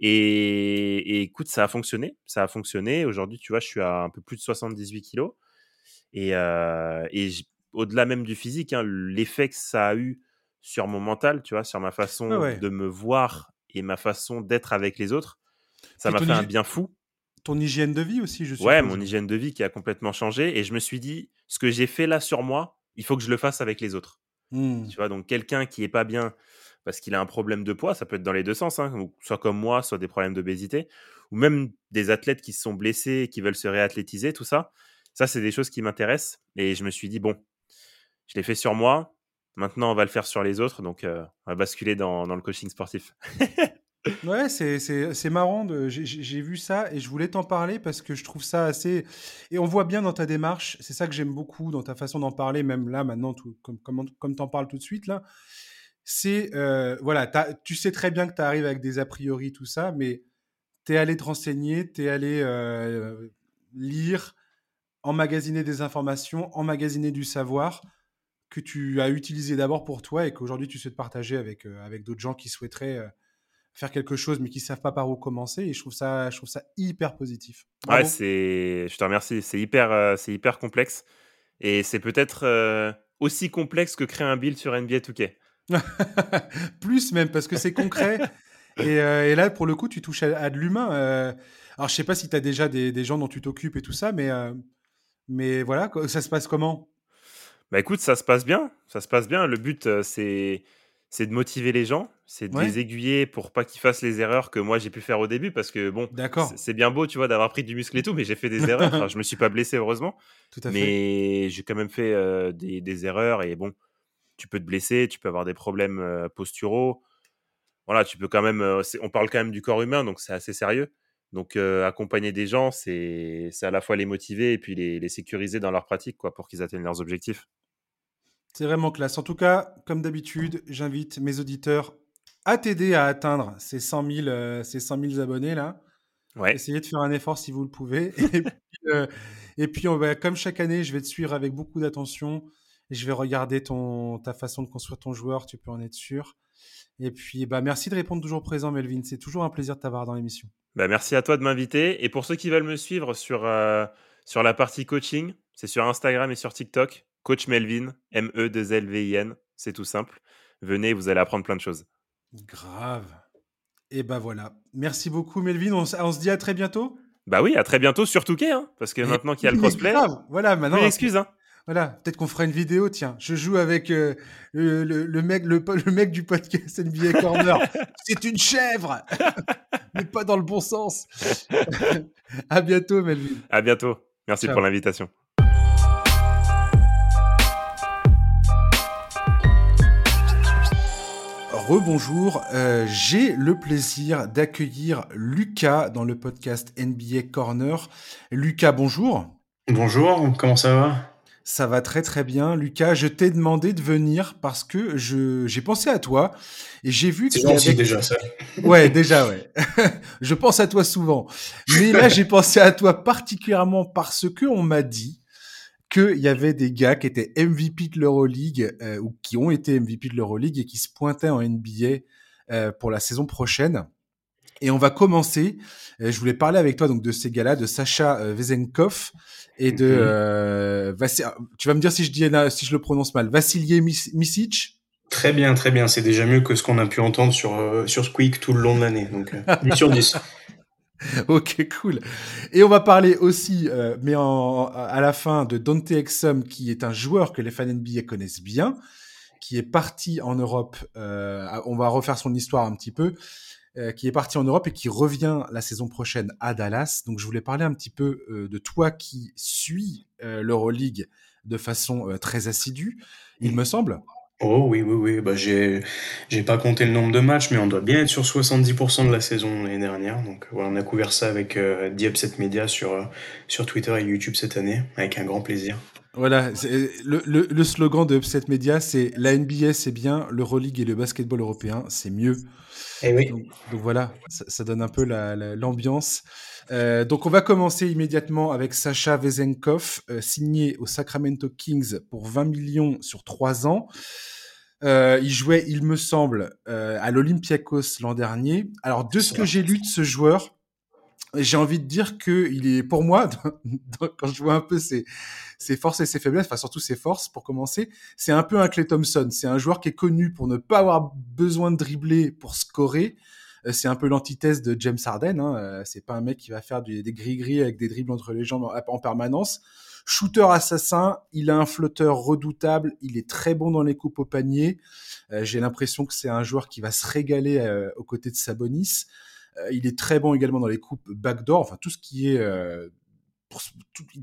Et, écoute, ça a fonctionné. Ça a fonctionné. Aujourd'hui, tu vois, je suis à un peu plus de 78 kilos. Et, euh, et au-delà même du physique, hein, l'effet que ça a eu sur mon mental, tu vois, sur ma façon de me voir et ma façon d'être avec les autres, ça m'a fait un bien fou. Ton hygiène de vie aussi, je suppose. Ouais, mon hygiène de vie qui a complètement changé. Et je me suis dit, ce que j'ai fait là sur moi, il faut que je le fasse avec les autres. Mmh. Tu vois, donc quelqu'un qui est pas bien parce qu'il a un problème de poids, ça peut être dans les deux sens, hein, soit comme moi, soit des problèmes d'obésité, ou même des athlètes qui se sont blessés, qui veulent se réathlétiser, tout ça. Ça, c'est des choses qui m'intéressent. Et je me suis dit, bon, je l'ai fait sur moi, maintenant on va le faire sur les autres, donc euh, on va basculer dans, le coaching sportif. ouais, c'est marrant, j'ai vu ça et je voulais t'en parler parce que je trouve ça assez... Et on voit bien dans ta démarche, c'est ça que j'aime beaucoup dans ta façon d'en parler, même là, maintenant, comme, comme, comme t'en parles tout de suite, là c'est euh, voilà, tu sais très bien que tu arrives avec des a priori, tout ça, mais tu es allé te renseigner, tu es allé euh, lire, emmagasiner des informations, emmagasiner du savoir que tu as utilisé d'abord pour toi et qu'aujourd'hui tu souhaites partager avec, euh, avec d'autres gens qui souhaiteraient faire quelque chose mais qui savent pas par où commencer et je trouve ça je trouve ça hyper positif. Ouais, c'est je te remercie, c'est hyper c'est hyper complexe et c'est peut-être aussi complexe que créer un build sur NBA 2K. Plus même, parce que c'est concret. Euh, et, là, pour le coup, tu touches à, de l'humain. Euh. alors, je sais pas si tu as déjà des, gens dont tu t'occupes et tout ça, mais, euh, mais voilà, ça se passe comment? Bah écoute, ça se passe bien. Ça se passe bien. Le but, c'est c'est de motiver les gens, c'est de les aiguiller pour pas qu'ils fassent les erreurs que moi j'ai pu faire au début parce que bon, c'est bien beau, tu vois, d'avoir pris du muscle et tout, mais j'ai fait des erreurs. Enfin, je me suis pas blessé heureusement, tout à mais j'ai quand même fait des, des, erreurs et bon, tu peux te blesser, tu peux avoir des problèmes posturaux. Voilà, tu peux quand même. on parle quand même du corps humain, donc c'est assez sérieux. Donc accompagner des gens, c'est à la fois les motiver et puis les, sécuriser dans leur pratique, quoi, pour qu'ils atteignent leurs objectifs. C'est vraiment classe. En tout cas, comme d'habitude, j'invite mes auditeurs à t'aider à atteindre ces 100 000, ces 100 abonnés là. Ouais. Essayez de faire un effort si vous le pouvez. et puis, et puis on va, comme chaque année, je vais te suivre avec beaucoup d'attention je vais regarder ton, ta façon de construire ton joueur, tu peux en être sûr. Et puis, bah, merci de répondre toujours présent, Melvin. C'est toujours un plaisir de t'avoir dans l'émission. Bah, merci à toi de m'inviter. Et pour ceux qui veulent me suivre sur, euh, sur la partie coaching, c'est sur Instagram et sur TikTok. Coach Melvin, M-E-2-L-V-I-N. C'est tout simple. Venez, vous allez apprendre plein de choses. Grave. Et bah voilà. Merci beaucoup, Melvin. On, se dit à très bientôt. Bah oui, à très bientôt sur Touquet, hein, parce que maintenant qu'il y a le crossplay. Voilà, maintenant. excuse, hein. Voilà, peut-être qu'on fera une vidéo. Tiens, je joue avec euh, le, mec, le, mec du podcast NBA Corner. C'est une chèvre, mais pas dans le bon sens. à bientôt, Melvin. À bientôt. Merci pour l'invitation. Rebonjour, euh, j'ai le plaisir d'accueillir Lucas dans le podcast NBA Corner. Lucas, bonjour. Bonjour, comment ça va? Ça va très très bien. Lucas, je t'ai demandé de venir parce que je, j'ai pensé à toi et j'ai vu que... C'est gentil déjà ça. Ouais, déjà, ouais. je pense à toi souvent. Mais là, j'ai pensé à toi particulièrement parce que on m'a dit qu'il y avait des gars qui étaient MVP de l'Euroleague euh, ou qui ont été MVP de l'Euroleague et qui se pointaient en NBA euh, pour la saison prochaine. Et on va commencer. Euh, je voulais parler avec toi donc de ces gars-là, de Sacha euh, Vezenkov et de. Euh, tu vas me dire si je dis si je le prononce mal. Vassilier Misic? Très bien, très bien. C'est déjà mieux que ce qu'on a pu entendre sur sur Squeak tout le long de l'année. Donc 10 sur 10. ok, cool. Et on va parler aussi, mais en, à la fin, de Dante Exum, qui est un joueur que les fans NBA connaissent bien, qui est parti en Europe. on va refaire son histoire un petit peu. Euh, qui est parti en Europe et qui revient la saison prochaine à Dallas. Donc je voulais parler un petit peu euh, de toi qui suis euh, l'Euroleague de façon très assidue, il me semble. Oh oui, oui, oui. Bah, j'ai, j'ai pas compté le nombre de matchs, mais on doit bien être sur 70% de la saison l'année dernière. Donc voilà, on a couvert ça avec euh, Media sur, sur Twitter et YouTube cette année, avec un grand plaisir. Voilà, le, le, slogan de Upset Media, c'est la NBA c'est bien, l'Euroleague et le basketball européen c'est mieux. Et eh oui. Donc, voilà, ça, donne un peu l'ambiance. Euh, donc on va commencer immédiatement avec Sacha Vezenkov, euh, signé au Sacramento Kings pour 20 millions sur 3 ans. Euh, il jouait, il me semble, à l'Olympiakos l'an dernier. Alors de ce que j'ai lu de ce joueur, j'ai envie de dire que il est, pour moi, quand je vois un peu ses, forces et ses faiblesses, enfin surtout ses forces pour commencer, c'est un peu un Clay Thompson. C'est un joueur qui est connu pour ne pas avoir besoin de dribbler pour scorer. Euh, c'est un peu l'antithèse de James Harden. Hein. Euh, c'est pas un mec qui va faire des gris-gris avec des dribbles entre les jambes en permanence. Shooter assassin, il a un flotteur redoutable, il est très bon dans les coupes au panier. Euh, j'ai l'impression que c'est un joueur qui va se régaler aux côtés de Sabonis. Il est très bon également dans les coupes backdoor, enfin tout ce qui est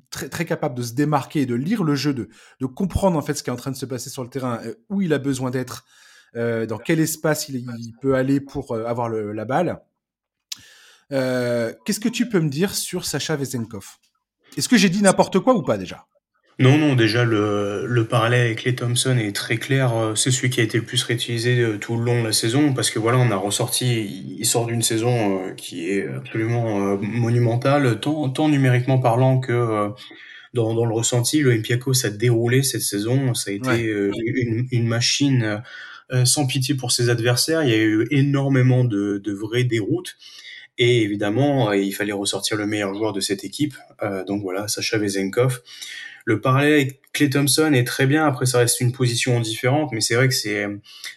très, très capable de se démarquer et de lire le jeu, de, de comprendre en fait ce qui est en train de se passer sur le terrain, où il a besoin d'être, euh, dans quel espace il, peut aller pour euh, avoir la balle. Euh, qu'est-ce que tu peux me dire sur Sacha Vezenkov? Est-ce que j'ai dit n'importe quoi ou pas déjà? Non, non, déjà le, le parallèle avec les Thompson est très clair. C'est celui qui a été le plus réutilisé tout le long de la saison parce que voilà, on a ressorti, il sort d'une saison qui est absolument monumentale, tant, tant numériquement parlant que dans, dans le ressenti. Le Olympiakos a déroulé cette saison, ça a été une, une, machine euh, sans pitié pour ses adversaires. Il y a eu énormément de, de vraies déroutes. Et évidemment, euh, il fallait ressortir le meilleur joueur de cette équipe. Euh, donc voilà, Sacha Vezenkov. Le parallèle avec Clay Thompson est très bien. Après, ça reste une position différente, mais c'est vrai que c'est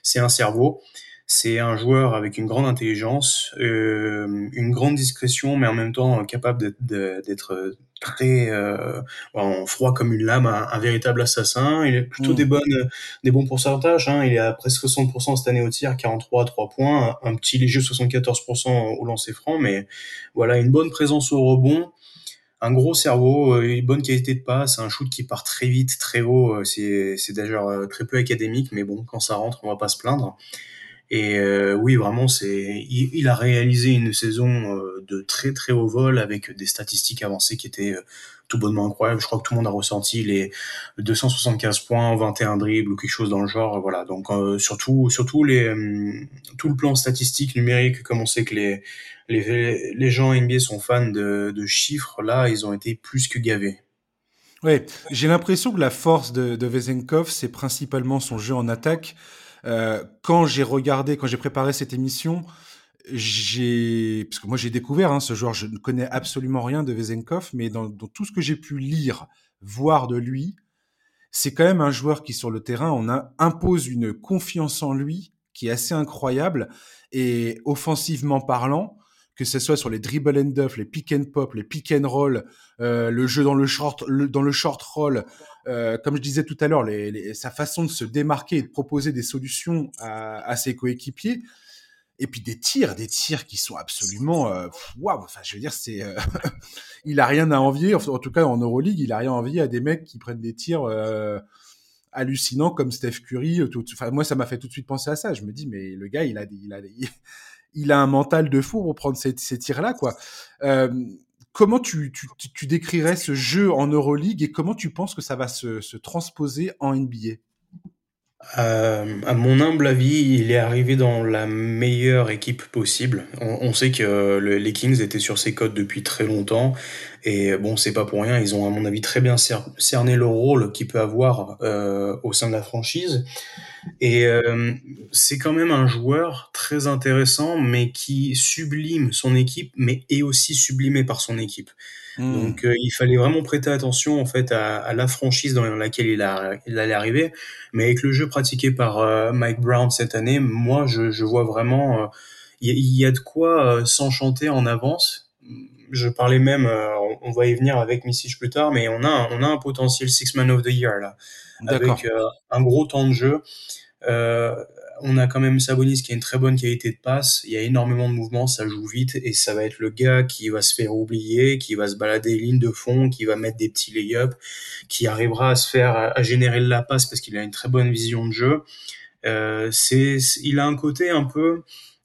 c'est un cerveau. C'est un joueur avec une grande intelligence, euh, une grande discrétion, mais en même temps capable d'être très euh, froid comme une lame, un, véritable assassin. Il a plutôt mm. des bonnes, des bons pourcentages. Hein. Il est à presque 60% cette année au tir, 43 à 3 points, un, petit léger 74% au lancer franc, mais voilà une bonne présence au rebond un gros cerveau, euh, une bonne qualité de passe, un shoot qui part très vite, très haut. Euh, c'est, c'est d'ailleurs très peu académique, mais bon, quand ça rentre, on va pas se plaindre. Et euh, oui, vraiment, c'est il, a réalisé une saison euh, de très très haut vol avec des statistiques avancées qui étaient euh, tout bonnement incroyables. Je crois que tout le monde a ressenti les 275 points, 21 dribbles ou quelque chose dans le genre. Voilà. Donc surtout surtout les tout le plan statistique numérique, comme on sait que les les, les gens NBA sont fans de, de chiffres, là, ils ont été plus que gavés. Ouais, j'ai l'impression que la force de, de Vezenkov, c'est principalement son jeu en attaque. Euh, quand j'ai regardé, quand j'ai préparé cette émission, j'ai, parce que moi j'ai découvert hein, ce joueur, je ne connais absolument rien de Vezenkov, mais dans, tout ce que j'ai pu lire, voir de lui, c'est quand même un joueur qui sur le terrain, on a, impose une confiance en lui qui est assez incroyable et offensivement parlant, que ce soit sur les dribble and duff, les pick and pop, les pick and roll, euh, le jeu dans le short, dans le short roll, euh, comme je disais tout à l'heure, sa façon de se démarquer et de proposer des solutions à, à ses coéquipiers, et puis des tirs, des tirs qui sont absolument euh, waouh. Enfin, je veux dire, c'est euh, il a rien à envier. En tout cas, en Euroleague, il a rien à envier à des mecs qui prennent des tirs hallucinants comme Steph Curry. enfin, moi, ça m'a fait tout de suite penser à ça. Je me dis, mais le gars, il a, il a, il a un mental de fou pour prendre ces, ces tirs-là, quoi. Euh, comment tu, décrirais ce jeu en Euroleague et comment tu penses que ça va se, se transposer en NBA euh, à mon humble avis, il est arrivé dans la meilleure équipe possible. On, on sait que les Kings étaient sur ses codes depuis très longtemps. Et bon, c'est pas pour rien. Ils ont, à mon avis, très bien cerné le rôle qu'il peut avoir euh, au sein de la franchise. Et euh, c'est quand même un joueur très intéressant, mais qui sublime son équipe, mais est aussi sublimé par son équipe. Hmm. Donc euh, il fallait vraiment prêter attention en fait à, à la franchise dans laquelle il, a, il allait arriver. Mais avec le jeu pratiqué par euh, Mike Brown cette année, moi je, je vois vraiment euh, il y, y, a de quoi s'enchanter en avance. Je parlais même, on, va y venir avec Missy plus tard, mais on a on a un potentiel six man of the year là, avec un gros temps de jeu. Euh, on a quand même Sabonis qui a une très bonne qualité de passe. Il y a énormément de mouvements, ça joue vite et ça va être le gars qui va se faire oublier, qui va se balader ligne de fond, qui va mettre des petits lay-ups, qui arrivera à se faire à générer la passe parce qu'il a une très bonne vision de jeu. Euh, c'est, il a un côté un peu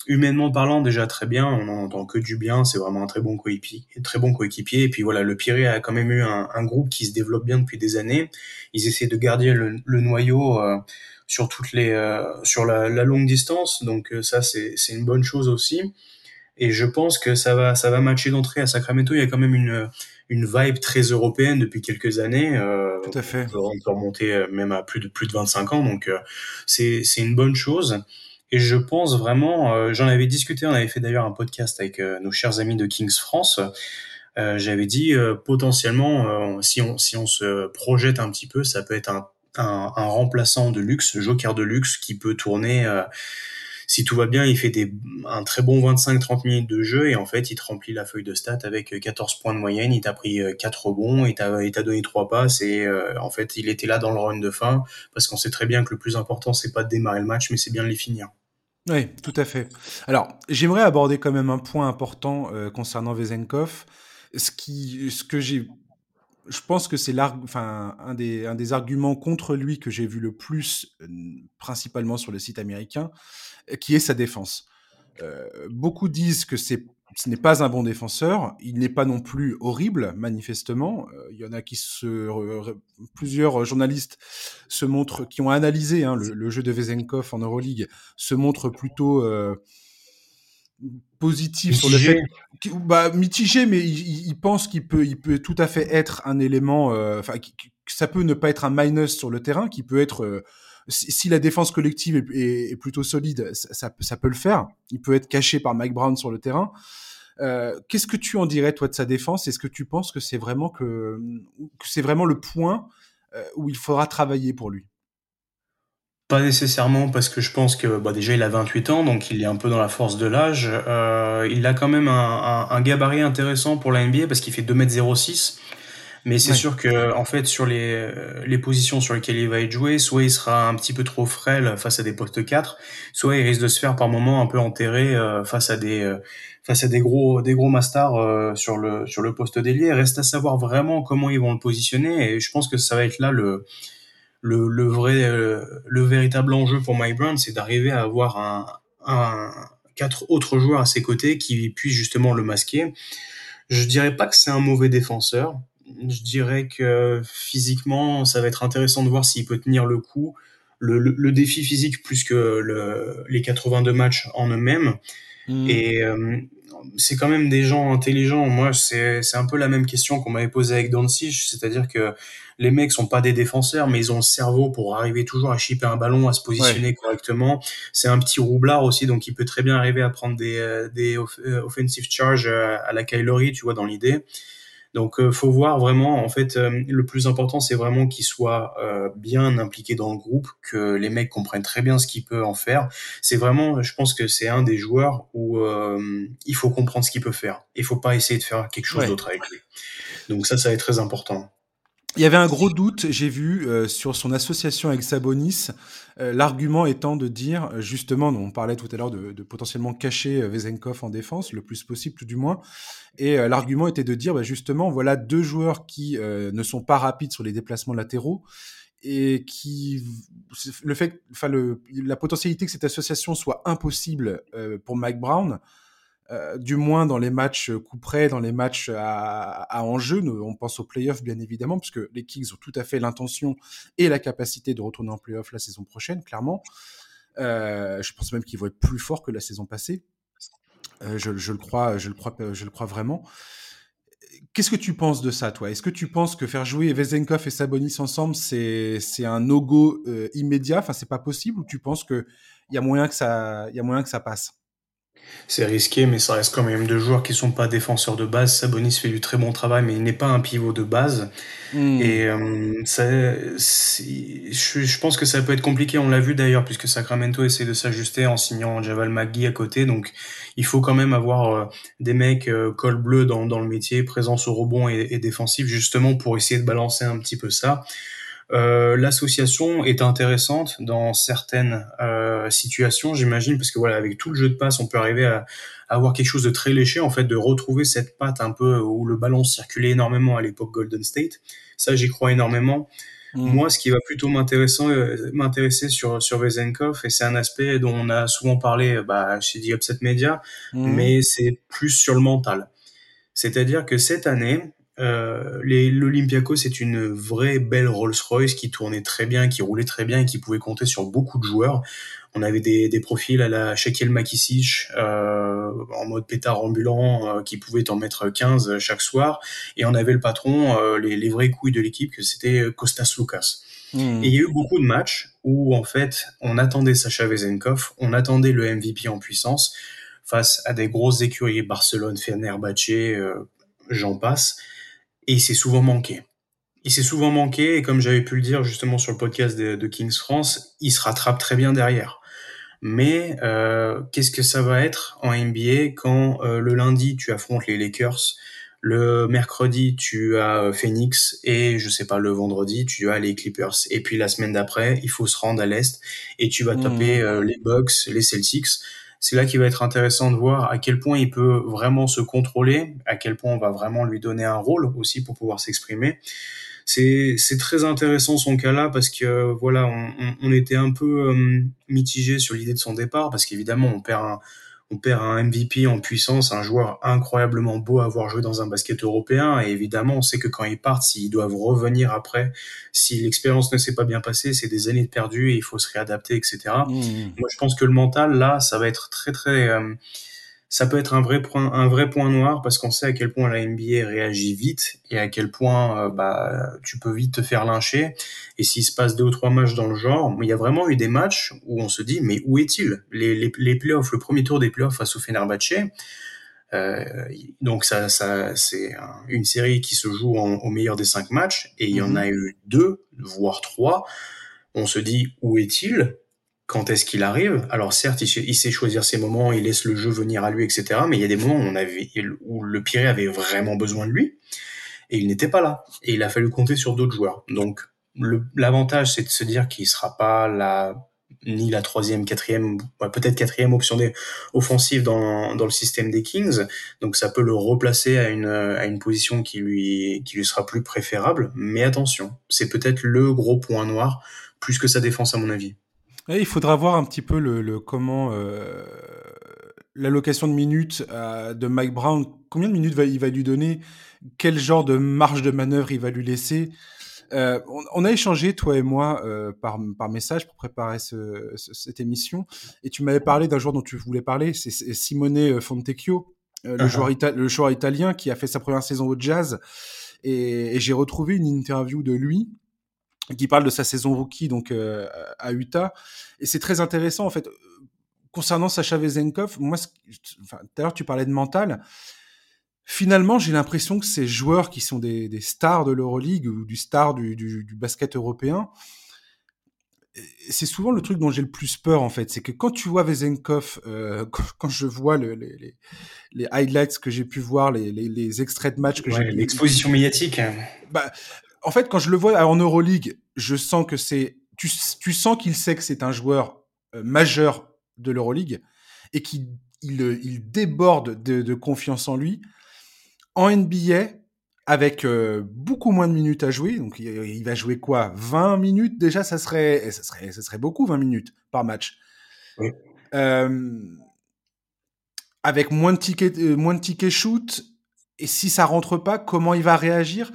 humainement parlant, déjà très bien. On n'en entend que du bien. C'est vraiment un très bon coéquipier, très bon coéquipier. Et puis voilà, le Pirée a quand même eu un, un, groupe qui se développe bien depuis des années. Ils essaient de garder le, le noyau euh, sur toutes les, euh, sur la, la, longue distance. Donc euh, ça, c'est une bonne chose aussi. Et je pense que ça va, ça va matcher d'entrée à Sacramento. Il y a quand même une, une vibe très européenne depuis quelques années. Euh, Tout à fait. On peut remonter même à plus de plus de 25 ans. Donc c'est c'est une bonne chose. Et je pense vraiment, euh, j'en avais discuté, on avait fait d'ailleurs un podcast avec euh, nos chers amis de Kings France. Euh, j'avais dit potentiellement, si on si on se projette un petit peu, ça peut être un, un, un remplaçant de luxe, joker de luxe qui peut tourner. si tout va bien, il fait des, un très bon 25-30 minutes de jeu et en fait, il te remplit la feuille de stats avec 14 points de moyenne. Il t'a pris 4 rebonds, il t'a donné 3 passes et en fait, il était là dans le run de fin parce qu'on sait très bien que le plus important, c'est pas de démarrer le match, mais c'est bien de les finir. Oui, tout à fait. Alors, j'aimerais aborder quand même un point important euh, concernant Vezenkov. Ce, qui, ce que j'ai. Je pense que c'est enfin, un, des, un des arguments contre lui que j'ai vu le plus, euh, principalement sur le site américain, qui est sa défense. Euh, beaucoup disent que c'est ce n'est pas un bon défenseur. Il n'est pas non plus horrible, manifestement. Euh, il y en a qui se, plusieurs journalistes se montrent, qui ont analysé hein, le, jeu de Vezenkov en Euroleague, se montrent plutôt euh, positifs sur le fait, bah, mitigé, mais ils, pensent qu'il peut, il peut tout à fait être un élément, euh, enfin, ça peut ne pas être un minus sur le terrain, qui peut être si, la défense collective est, plutôt solide, ça, peut le faire. Il peut être caché par Mike Brown sur le terrain. Euh, qu'est-ce que tu en dirais toi de sa défense? Est-ce que tu penses que c'est vraiment que, c'est vraiment le point euh, où il faudra travailler pour lui? Pas nécessairement parce que je pense que bah déjà il a 28 ans donc il est un peu dans la force de l'âge. Euh, il a quand même un, gabarit intéressant pour la NBA parce qu'il fait 2m06 mais c'est sûr que, en fait, sur les, les positions sur lesquelles il va être joué, soit il sera un petit peu trop frêle face à des postes 4, soit il risque de se faire par moments un peu enterrer euh, face à des euh, face à des gros des gros masters euh, sur le sur le poste d'ailier. Reste à savoir vraiment comment ils vont le positionner et je pense que ça va être là le le, le vrai le véritable enjeu pour Mike Brown, c'est d'arriver à avoir un, un quatre autres joueurs à ses côtés qui puissent justement le masquer. Je dirais pas que c'est un mauvais défenseur je dirais que physiquement, ça va être intéressant de voir s'il peut tenir le coup. Le, le, défi physique plus que le, les 82 matchs en eux-mêmes. Hmm. Et euh, c'est quand même des gens intelligents. Moi, c'est un peu la même question qu'on m'avait posée avec Doncic, c'est-à-dire que les mecs sont pas des défenseurs, mais ils ont le cerveau pour arriver toujours à chipper un ballon, à se positionner correctement. C'est un petit roublard aussi, donc il peut très bien arriver à prendre des, euh, des euh, offensive charge à la Kylori, tu vois, dans l'idée. Donc, euh, faut voir vraiment. En fait, euh, le plus important, c'est vraiment qu'il soit euh, bien impliqué dans le groupe, que les mecs comprennent très bien ce qu'il peut en faire. C'est vraiment, je pense que c'est un des joueurs où il faut comprendre ce qu'il peut faire. Il faut pas essayer de faire quelque chose d'autre avec lui. Donc ça, ça va être très important. Il y avait un gros doute, j'ai vu, euh, sur son association avec Sabonis, euh, l'argument étant de dire, euh, justement, on parlait tout à l'heure de, de, potentiellement cacher Vezenkov en défense, le plus possible tout du moins, et l'argument était de dire, bah, justement, voilà deux joueurs qui ne sont pas rapides sur les déplacements latéraux, et qui, le fait, enfin, la potentialité que cette association soit impossible pour Mike Brown, euh, du moins dans les matchs coup près, dans les matchs à, enjeu. On pense aux playoffs, bien évidemment, puisque les Kings ont tout à fait l'intention et la capacité de retourner en playoffs la saison prochaine, clairement. Euh, je pense même qu'ils vont être plus forts que la saison passée. Euh, je, le crois, je le crois, je le crois vraiment. Qu'est-ce que tu penses de ça, toi? Est-ce que tu penses que faire jouer Vezenkov et Sabonis ensemble, c'est un no-go immédiat? Enfin, c'est pas possible Ou tu penses qu'il y que ça, y a moyen que ça passe? C'est risqué, mais ça reste quand même deux joueurs qui sont pas défenseurs de base. Sabonis fait du très bon travail, mais il n'est pas un pivot de base. Hmm. Et euh, ça, je, pense que ça peut être compliqué. On l'a vu d'ailleurs, puisque Sacramento essaie de s'ajuster en signant Javal McGee à côté. Donc, il faut quand même avoir euh, des mecs euh, col bleu dans, dans le métier, présence au rebond et, et défensif, justement pour essayer de balancer un petit peu ça. Euh, l'association est intéressante dans certaines euh, situations, j'imagine, parce que voilà, avec tout le jeu de passe, on peut arriver à, avoir quelque chose de très léché, en fait, de retrouver cette patte un peu où le ballon circulait énormément à l'époque Golden State. Ça, j'y crois énormément. Mm. Moi, ce qui va plutôt euh, m'intéresser sur sur Vezenkov, et c'est un aspect dont on a souvent parlé bah, chez The Upset Media, mm. mais c'est plus sur le mental. C'est-à-dire que cette année, euh, l'Olympiakos c'est une vraie belle Rolls-Royce qui tournait très bien, qui roulait très bien et qui pouvait compter sur beaucoup de joueurs. On avait des, des profils à la Shekel Makisic euh, en mode pétard ambulant euh, qui pouvaient en mettre 15 chaque soir. Et on avait le patron, euh, les, les vraies couilles de l'équipe, que c'était Kostas Lukas. Hmm. Et il y a eu beaucoup de matchs où en fait on attendait Sacha Vezenkov, on attendait le MVP en puissance face à des grosses écuries, Barcelone, Fenerbahce, j'en passe, et il s'est souvent manqué. Il s'est souvent manqué, et comme j'avais pu le dire justement sur le podcast de, de Kings France, il se rattrape très bien derrière. Mais euh, qu'est-ce que ça va être en NBA quand euh, le lundi tu affrontes les Lakers, le mercredi tu as euh, Phoenix et je sais pas le vendredi tu as les Clippers et puis la semaine d'après il faut se rendre à l'est et tu vas taper mmh. les Bucks, les Celtics. C'est là qu'il va être intéressant de voir à quel point il peut vraiment se contrôler, à quel point on va vraiment lui donner un rôle aussi pour pouvoir s'exprimer. C'est très intéressant son cas-là parce que voilà, on, on, était un peu euh, mitigé sur l'idée de son départ parce qu'évidemment on perd un on perd un MVP en puissance, un joueur incroyablement beau à avoir joué dans un basket européen. Et évidemment, on sait que quand ils partent, s'ils doivent revenir après, si l'expérience ne s'est pas bien passée, c'est des années de perdu et il faut se réadapter, etc. Mmh. Moi, je pense que le mental, là, ça va être très, très... Euh, ça peut être un vrai point, un vrai point noir parce qu'on sait à quel point la NBA réagit vite et à quel point euh, bah, tu peux vite te faire lyncher. Et s'il se passe deux ou trois matchs dans le genre, il y a vraiment eu des matchs où on se dit mais où est-il? Les, les, les playoffs, le premier tour des playoffs face au Fenerbahce. Euh, donc ça, ça c'est une série qui se joue au meilleur des cinq matchs et il y en mhm. a eu deux, voire trois. On se dit où est-il? Quand est-ce qu'il arrive. Alors certes, il sait, choisir ses moments, il laisse le jeu venir à lui, etc. Mais il y a des moments où, on avait, où le Piré avait vraiment besoin de lui et il n'était pas là. Et il a fallu compter sur d'autres joueurs. Donc l'avantage, c'est de se dire qu'il sera pas la ni la troisième, quatrième, peut-être quatrième option offensive dans, dans le système des Kings. Donc ça peut le replacer à une, à une position qui lui, qui lui sera plus préférable. Mais attention, c'est peut-être le gros point noir plus que sa défense à mon avis il faudra voir un petit peu le, comment euh, l'allocation de minutes euh, de Mike Brown. Combien de minutes va, il va lui donner? Quel genre de marge de manœuvre il va lui laisser? Euh, on, a échangé, toi et moi, par, par message pour préparer cette émission. Et tu m'avais parlé d'un joueur dont tu voulais parler, c'est Simone Fontecchio, le, uh-huh. joueur le joueur italien qui a fait sa première saison au Jazz. et j'ai retrouvé une interview de lui qui parle de sa saison rookie donc euh, à Utah. Et c'est très intéressant en fait concernant Sacha Vezenkov moi enfin, tout à l'heure tu parlais de mental. Finalement j'ai l'impression que ces joueurs qui sont des, des stars de l'Euroleague ou du star du, du, du basket européen c'est souvent le truc dont j'ai le plus peur en fait, c'est que quand tu vois Vezenkov, euh, quand, je vois le, les, les, les, highlights que j'ai pu voir, les, les, extraits de match que j'ai, l'exposition médiatique, bah, en fait, quand je le vois en Euroleague, je sens que c'est, tu, tu sens qu'il sait que c'est un joueur euh, majeur de l'Euroleague et qu'il il, il déborde de, de, confiance en lui. En NBA, avec euh, beaucoup moins de minutes à jouer, donc il, il, va jouer quoi 20 minutes déjà, ça serait, ça serait, ça serait beaucoup 20 minutes par match. Oui. Euh, avec moins de tickets, euh, moins de tickets shoot, et si ça rentre pas, comment il va réagir?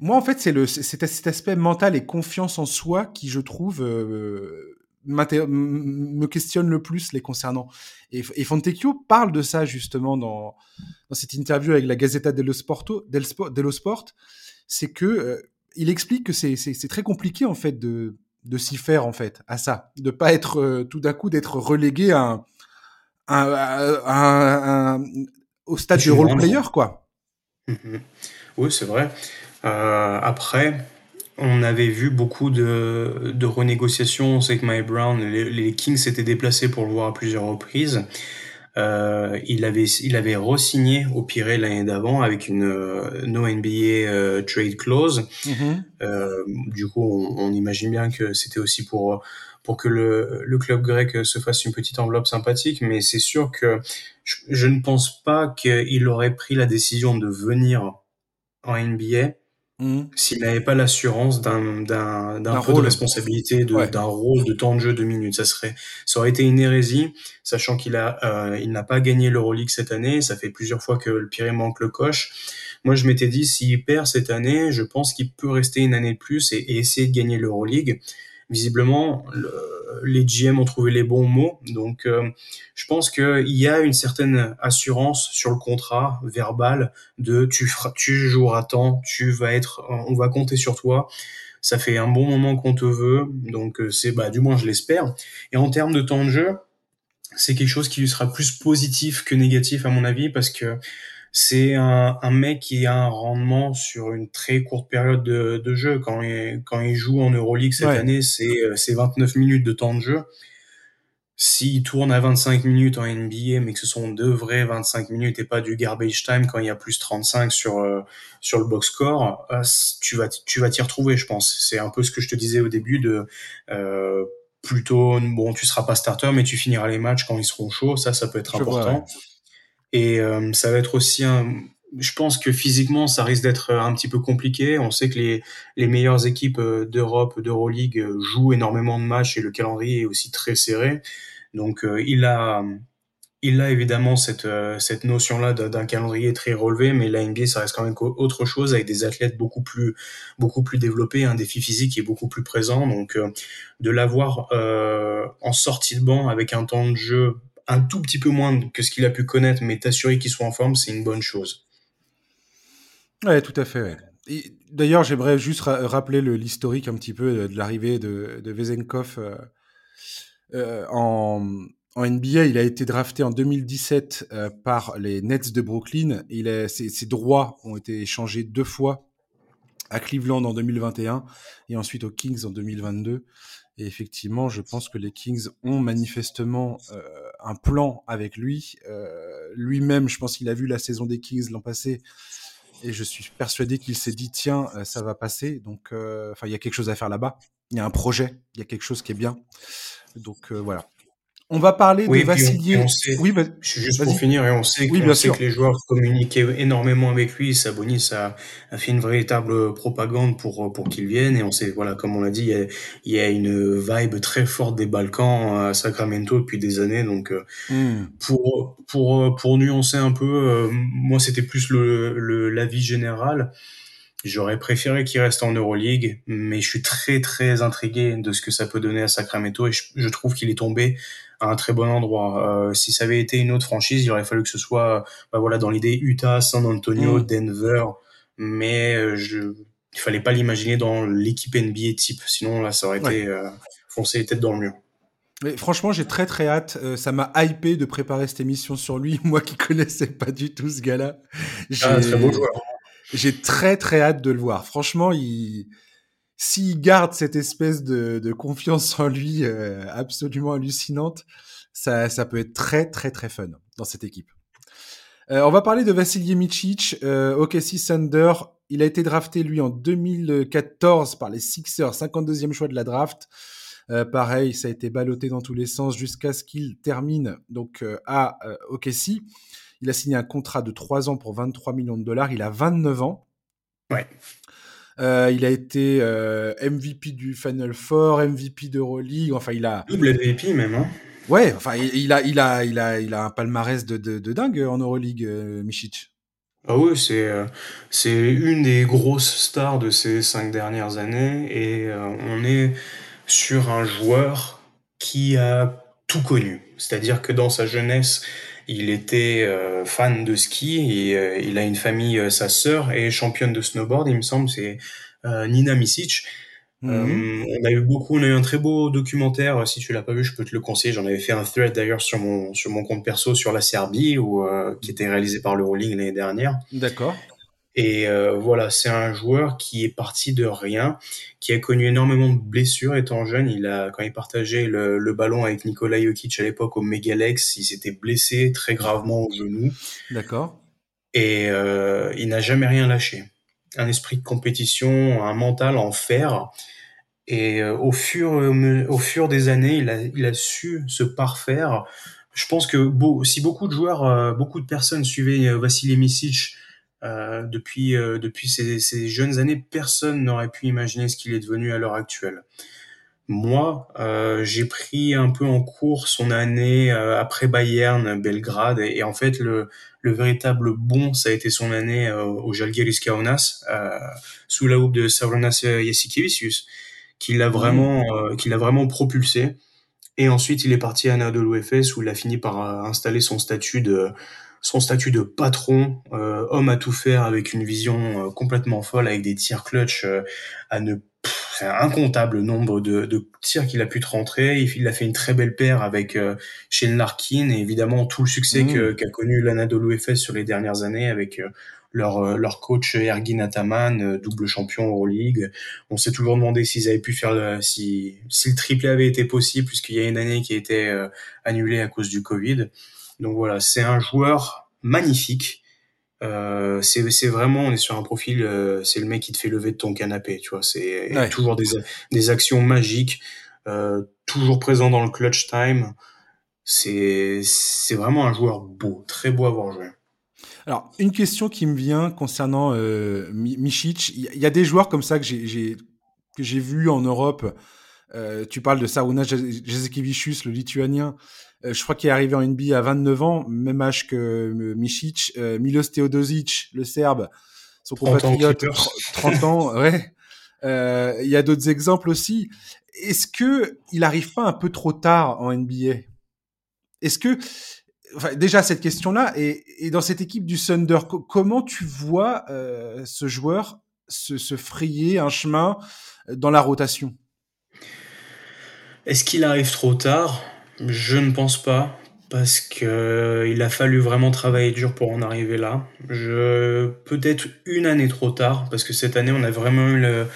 Moi, en fait, c'est le cet, cet aspect mental et confiance en soi qui, je trouve, euh, me questionne le plus les concernant. Et, et Fontecchio parle de ça justement dans, dans cette interview avec la Gazzetta dello, Sporto, dello Sport. C'est que euh, il explique que c'est très compliqué en fait de, de s'y faire en fait à ça, de pas être euh, tout d'un coup d'être relégué à un, un, au stade du role player quoi. Mmh oui, c'est vrai. Euh, après, on avait vu beaucoup de, de renégociations. On sait que Mike Brown, les, Kings s'étaient déplacés pour le voir à plusieurs reprises. Euh, il avait il avait re-signé au Pirée l'année d'avant avec une euh, no NBA trade clause. Mm-hmm. du coup, on, on, imagine bien que c'était aussi pour pour que le, le club grec se fasse une petite enveloppe sympathique. Mais c'est sûr que je, je ne pense pas qu'il aurait pris la décision de venir en NBA Mmh. S'il n'avait pas l'assurance d'un d'un d'un peu de responsabilité, d'un rôle, de temps de jeu de minutes, ça serait, ça aurait été une hérésie, sachant qu'il a, euh, il n'a pas gagné l'Euroleague cette année. Ça fait plusieurs fois que le Piré manque le coche. Moi, je m'étais dit, s'il perd cette année, je pense qu'il peut rester une année de plus et, et essayer de gagner l'Euroleague visiblement, les GM ont trouvé les bons mots. Donc, euh, je pense qu'il y a une certaine assurance sur le contrat verbal de tu feras, tu joueras tant, tu vas être, on va compter sur toi. Ça fait un bon moment qu'on te veut, donc euh, c'est bah du moins je l'espère. Et en termes de temps de jeu, c'est quelque chose qui sera plus positif que négatif à mon avis parce que c'est un, un, mec qui a un rendement sur une très courte période de, de jeu. Quand il, quand il joue en Euroleague cette année, c'est 29 euh, minutes de temps de jeu. S'il tourne à 25 minutes en NBA, mais que ce sont de vrais 25 minutes et pas du garbage time quand il y a plus 35 sur euh, sur le box score, euh, tu vas tu vas t'y retrouver, je pense. C'est un peu ce que je te disais au début de euh, plutôt bon, tu seras pas starter, mais tu finiras les matchs quand ils seront chauds. Ça, ça peut être important. Et euh, ça va être aussi un, je pense que physiquement, ça risque d'être un petit peu compliqué. On sait que les, les meilleures équipes euh, d'Europe, d'Euroleague euh, jouent énormément de matchs et le calendrier est aussi très serré. Donc, il a, il a évidemment cette, cette notion-là d'un calendrier très relevé, mais la ça reste quand même autre chose avec des athlètes beaucoup plus, beaucoup plus développés, un défi physique qui est beaucoup plus présent. Donc, de l'avoir en sortie de banc avec un temps de jeu un tout petit peu moins que ce qu'il a pu connaître, mais t'assurer qu'il soit en forme, c'est une bonne chose. Ouais, tout à fait. D'ailleurs, j'aimerais juste rappeler l'historique un petit peu de l'arrivée de, de euh, euh, en, NBA. Il a été drafté en 2017 euh, par les Nets de Brooklyn. Il ses, ses, droits ont été échangés deux fois à Cleveland en 2021 et ensuite aux Kings en 2022. Et effectivement, je pense que les Kings ont manifestement euh, un plan avec lui. Euh, Lui-même, je pense qu'il a vu la saison des Kings l'an passé. Et je suis persuadé qu'il s'est dit, tiens, euh, ça va passer. Donc, euh, enfin, il y a quelque chose à faire là-bas. Il y a un projet, il y a quelque chose qui est bien. Donc, euh, voilà. On va parler de Vassilier. oui, bah, juste pour finir, et on sait, oui, sait que les joueurs communiquaient énormément avec lui. Sabonis a, a fait une véritable propagande pour pour qu'il vienne. Et on sait, voilà, comme on l'a dit, il y, a, une vibe très forte des Balkans à Sacramento depuis des années. Donc, euh, hmm. pour pour pour nuancer un peu, euh, moi, c'était plus le l'avis général. J'aurais préféré qu'il reste en Euroleague, mais je suis très très intrigué de ce que ça peut donner à Sacramento et je trouve qu'il est tombé à un très bon endroit. Euh, si ça avait été une autre franchise, il aurait fallu que ce soit, bah voilà, dans l'idée Utah, San Antonio, mm. Denver, mais euh, je, il fallait pas l'imaginer dans l'équipe NBA type. Sinon là, ça aurait été euh, foncer les têtes dans le mur. Mais franchement, j'ai très très hâte. Euh, ça m'a hypé de préparer cette émission sur lui, moi qui connaissais pas du tout ce gars-là. Ah. J'ai très très hâte de le voir. Franchement, il s'il garde cette espèce de, de confiance en lui euh, absolument hallucinante, ça, ça peut être très très très fun dans cette équipe. Euh, on va parler de Vassili Micic, euh, OKC Thunder. Il a été drafté lui en 2014 par les Sixers, 52e choix de la draft. Euh, pareil, ça a été ballotté dans tous les sens jusqu'à ce qu'il termine donc euh, à OKC. Il a signé un contrat de 3 ans pour 23 millions de dollars. Il a 29 ans. Ouais. Euh, il a été euh, MVP du Final Four, MVP d'Euroleague. Enfin, il a double MVP même. Hein ouais, enfin, il, a, il a, il a, il a un palmarès de, de, de dingue en Euroleague, euh, Michic. Ah oui, c'est euh, c'est une des grosses stars de ces cinq dernières années et on est sur un joueur qui a tout connu. C'est-à-dire que dans sa jeunesse, il était euh, fan de ski et euh, il a une famille, euh, sa sœur est championne de snowboard, il me semble, c'est Nina Misic. Mhm. on a eu beaucoup, on a eu un très beau documentaire. Si tu l'as pas vu, je peux te le conseiller. J'en avais fait un thread d'ailleurs sur mon sur mon compte perso sur la Serbie, ou qui était réalisé par le Rolling l'année dernière. D'accord. Et euh, voilà, c'est un joueur qui est parti de rien, qui a connu énormément de blessures étant jeune. Il a, quand il partageait le, le ballon avec Nikola Jokic à l'époque au Megalex, il s'était blessé très gravement au genou. D'accord. Et euh, il n'a jamais rien lâché. Un esprit de compétition, un mental en fer. Et euh, au fur au fur des années, il a, il a su se parfaire. Je pense que beau, si beaucoup de joueurs, beaucoup de personnes suivaient Vassili Misic depuis depuis ces, ces, jeunes années, personne n'aurait pu imaginer ce qu'il est devenu à l'heure actuelle. Moi, euh, j'ai pris un peu en cours son année euh, après Bayern, Belgrade, et, en fait le, le, véritable bon, ça a été son année euh, au Žalgiris Kaunas, sous la houppe de Savronas Jasikevicius, qui l'a vraiment, mmh. qui l'a vraiment propulsé. Et ensuite, il est parti à Anadolu Efes où il a fini par installer son statut de son statut de patron, homme à tout faire avec une vision complètement folle, avec des tirs clutch à ne c'est un incontable nombre de, de tirs qu'il a pu te rentrer. Il, a fait une très belle paire avec euh, Shane Larkin et évidemment tout le succès mmh. qu'a connu l'Anadolu Efes sur les dernières années avec euh, leur, euh, leur coach Ergin Ataman, double champion Euroleague. On s'est toujours demandé s'ils avaient pu faire si, si le triplé avait été possible puisqu'il y a une année qui a été annulée à cause du Covid. Donc voilà, c'est un joueur magnifique euh, c'est vraiment, on est sur un profil, euh, c'est le mec qui te fait lever de ton canapé, tu vois. C'est toujours des, des actions magiques, euh, toujours présent dans le clutch time. C'est vraiment un joueur beau, très beau à voir jouer. Alors, une question qui me vient concernant Michic. Il y a des joueurs comme ça que j'ai vu en Europe. Tu parles de Sarunas Jezekevicius, le lituanien. Euh, je crois qu'il est arrivé en NBA à 29 ans, même âge que euh, Michic. Euh, Milos Teodosic, le Serbe, son compatriote, 30 ans, ouais. Il y a d'autres exemples aussi. Est-ce que il arrive pas un peu trop tard en NBA Est-ce que Enfin, déjà cette question-là et, et, dans cette équipe du Thunder, comment tu vois ce joueur se, se, frayer un chemin dans la rotation? Est-ce qu'il arrive trop tard? Je ne pense pas, parce que euh, il a fallu vraiment travailler dur pour en arriver là. Je peut-être une année trop tard, parce que cette année on a vraiment eu le,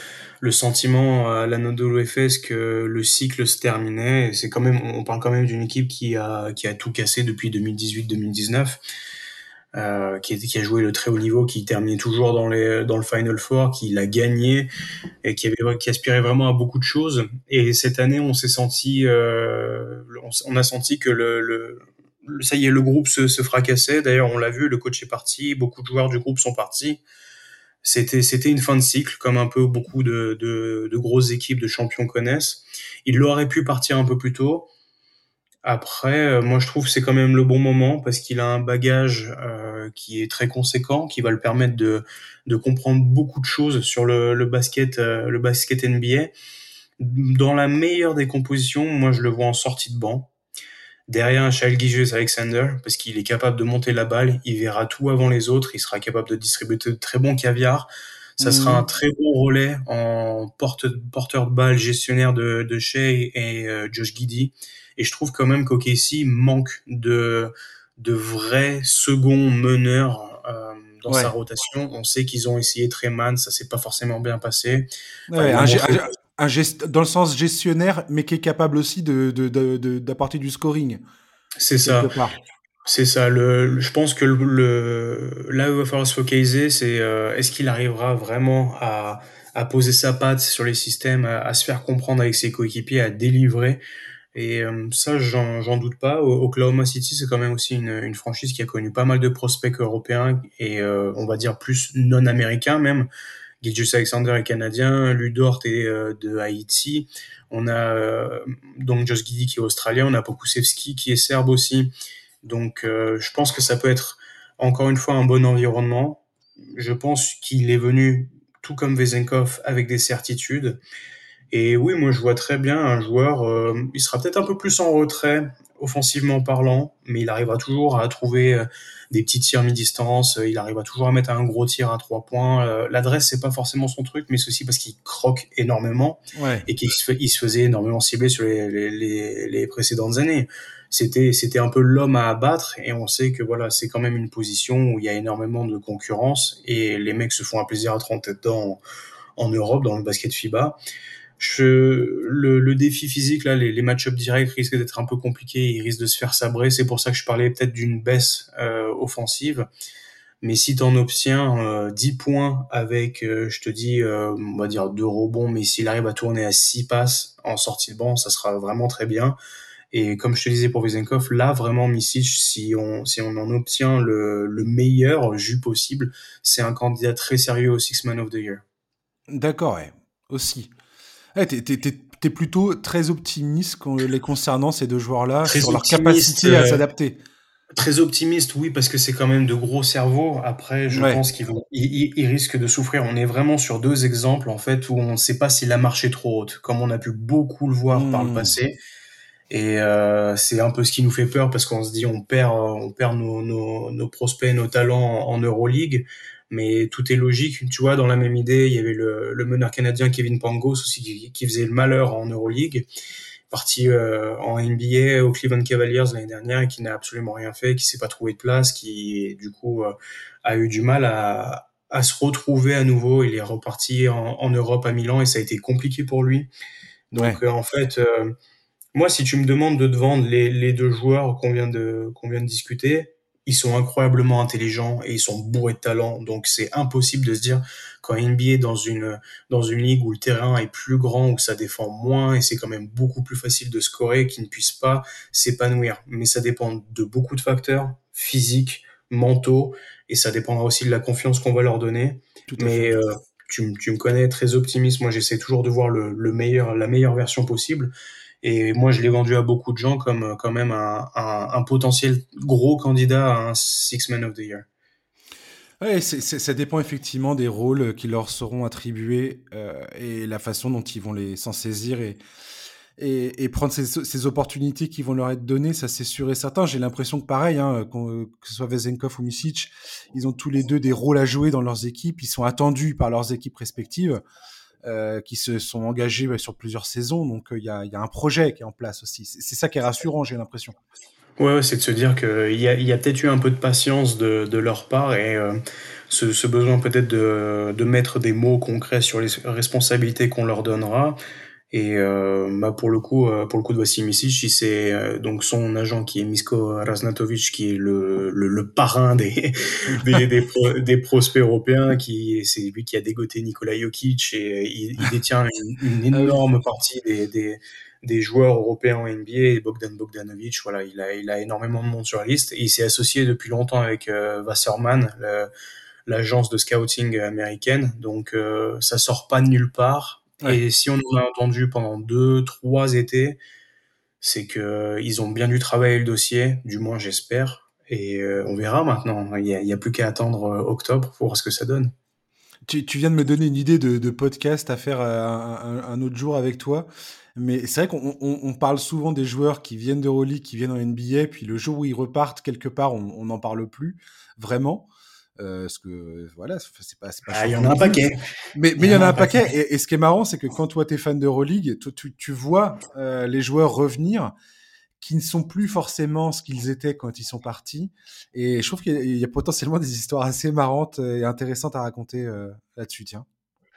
le sentiment à l'Anadolu Efes que le cycle se terminait. C'est quand même, on parle quand même d'une équipe qui a qui a tout cassé depuis 2018-2019. Euh, qui, qui, a joué le très haut niveau, qui terminait toujours dans, les, dans le Final Four, qui l'a gagné et qui, avait, qui aspirait vraiment à beaucoup de choses. Et cette année, on s'est senti, euh, on, a senti que le, le, ça y est, le groupe se, se fracassait. D'ailleurs, on l'a vu, le coach est parti, beaucoup de joueurs du groupe sont partis. C'était, c'était une fin de cycle, comme un peu beaucoup de, de, de grosses équipes de champions connaissent. Il aurait pu partir un peu plus tôt. Après, euh, moi je trouve que c'est quand même le bon moment parce qu'il a un bagage euh, qui est très conséquent, qui va le permettre de, de comprendre beaucoup de choses sur le, le basket, euh, le basket NBA. Dans la meilleure des compositions, moi je le vois en sortie de banc, derrière un Charles Gijus Alexander, parce qu'il est capable de monter la balle, il verra tout avant les autres, il sera capable de distribuer de très bons caviar. Ça sera un très bon relais en porte, porteur de balle, gestionnaire de, de Shea et Josh Giddy et je trouve quand même qu'OKC manque de, de vrais seconds meneurs euh, dans sa rotation. On sait qu'ils ont essayé Treman, ça s'est pas forcément bien passé. un, gest, dans le sens gestionnaire, mais qui est capable aussi d'apporter de, de, du scoring. C'est ça. C'est ça. Le, je pense que le, là où il va falloir se focaliser, c'est euh, est-ce qu'il arrivera vraiment à, à poser sa patte sur les systèmes, à, à se faire comprendre avec ses coéquipiers, à délivrer? Et euh, ça, j'en doute pas. Oklahoma City, c'est quand même aussi une, franchise qui a connu pas mal de prospects européens et euh, on va dire plus non américains même. Gilgis Alexander est canadien, Ludort est euh, de Haïti. On a donc Josh Giddy qui est australien, on a Pokusevski qui est serbe aussi. Donc je pense que ça peut être encore une fois un bon environnement. Je pense qu'il est venu tout comme Vezenkov avec des certitudes. Et oui, moi je vois très bien un joueur, euh, il sera peut-être un peu plus en retrait offensivement parlant, mais il arrivera toujours à trouver euh, des petits tirs mi-distance, il arrivera toujours à mettre un gros tir à trois points. Euh, l'adresse c'est pas forcément son truc, mais c'est aussi parce qu'il croque énormément et qu'il se, faisait énormément cibler sur les, les, les, précédentes années. C'était c'était un peu l'homme à abattre et on sait que voilà c'est quand même une position où il y a énormément de concurrence et les mecs se font un plaisir à 30 dedans en, en Europe dans le basket FIBA je, le, le, défi physique, là, les, les match-ups directs risquent d'être un peu compliqués, il risque de se faire sabrer. C'est pour ça que je parlais peut-être d'une baisse euh, offensive. Mais si tu en obtiens euh, 10 points avec, euh, je te dis, euh, on va dire deux rebonds, mais s'il arrive à tourner à 6 passes en sortie de banc, ça sera vraiment très bien. Et comme je te disais pour Vezenkov, là vraiment Misic, si on si on en obtient le, le meilleur jus possible, c'est un candidat très sérieux au Six Man of the Year. D'accord, ouais. aussi. Ouais, t'es, plutôt très optimiste les concernant ces deux joueurs-là sur leur capacité à euh, s'adapter. Très optimiste, oui, parce que c'est quand même de gros cerveaux. Après, je pense qu'ils vont, ils, risquent de souffrir. On est vraiment sur deux exemples en fait où on ne sait pas s'il a marché trop haute, comme on a pu beaucoup le voir par le mmh. passé. Et euh, c'est un peu ce qui nous fait peur parce qu'on se dit on perd, on perd nos, nos, nos prospects, nos talents en Euroleague mais tout est logique. Tu vois, dans la même idée, il y avait le, le meneur canadien Kevin Pangos aussi qui, qui, faisait le malheur en Euroleague, parti euh, en NBA au Cleveland Cavaliers l'année dernière et qui n'a absolument rien fait, qui s'est pas trouvé de place, qui du coup euh, a eu du mal à, à, se retrouver à nouveau. Il est reparti en, en, Europe à Milan et ça a été compliqué pour lui. Donc euh, en fait, moi, si tu me demandes de te vendre les, les deux joueurs qu'on vient de qu'on vient de discuter, ils sont incroyablement intelligents et ils sont bourrés de talent. Donc c'est impossible de se dire quand NBA dans une dans une ligue où le terrain est plus grand, où ça défend moins et c'est quand même beaucoup plus facile de scorer qu'ils ne puissent pas s'épanouir. Mais ça dépend de beaucoup de facteurs physiques, mentaux et ça dépendra aussi de la confiance qu'on va leur donner. Mais euh, tu, tu, me connais très optimiste. Moi, j'essaie toujours de voir le, le meilleur, la meilleure version possible. Et moi, je l'ai vendu à beaucoup de gens comme euh, quand même un, un, un potentiel gros candidat à un Six Man of the Year. Ouais, ça dépend effectivement des rôles qui leur seront attribués euh, et la façon dont ils vont les s'en saisir et, et, et prendre ces, ces, opportunités qui vont leur être données, ça c'est sûr et certain. J'ai l'impression que pareil, hein, que ce soit Vezenkov ou Misic, ils ont tous les deux des rôles à jouer dans leurs équipes, ils sont attendus par leurs équipes respectives. Euh, qui se sont engagés sur plusieurs saisons. Donc euh, il y, a, un projet qui est en place aussi. C'est ça qui est rassurant, j'ai l'impression. Ouais, c'est de se dire qu'il y a, peut-être eu un peu de patience de, leur part et euh, ce, besoin peut-être de mettre des mots concrets sur les responsabilités qu'on leur donnera. Et euh, bah pour le coup, euh, pour le coup de Vassim Misic, c'est euh, donc son agent qui est Misko Raznatovic, qui est le, le, le parrain des des, des, des, prospects européens, qui c'est lui qui a dégoté Nikola Jokic et il, il détient une, une, ah énorme partie des, des, des joueurs européens en NBA, Bogdan Bogdanovic, voilà, il a, il a énormément de monde sur la liste. Et il s'est associé depuis longtemps avec euh, Wasserman, l'agence de scouting américaine, donc euh, ça sort pas de nulle part et si on en a entendu pendant deux, trois étés, c'est que ils ont bien dû travailler le dossier, du moins j'espère. Et euh, on verra maintenant. Il n'y a, a, plus qu'à attendre euh, octobre pour voir ce que ça donne. Tu, tu, viens de me donner une idée de, de podcast à faire euh, un, un, autre jour avec toi. Mais c'est vrai qu'on on, on parle souvent des joueurs qui viennent de d'Euroleague, qui viennent en NBA, puis le jour où ils repartent quelque part, on n'en parle plus vraiment. Euh, ce que voilà, c'est pas. Ah, il y en a un paquet. Mais mais il y, en a un paquet. Et, ce qui est marrant, c'est que quand toi tu es fan d'Euroleague, tu, tu vois euh, les joueurs revenir qui ne sont plus forcément ce qu'ils étaient quand ils sont partis. Et je trouve qu'il y, a potentiellement des histoires assez marrantes et intéressantes à raconter euh, là-dessus. Tiens.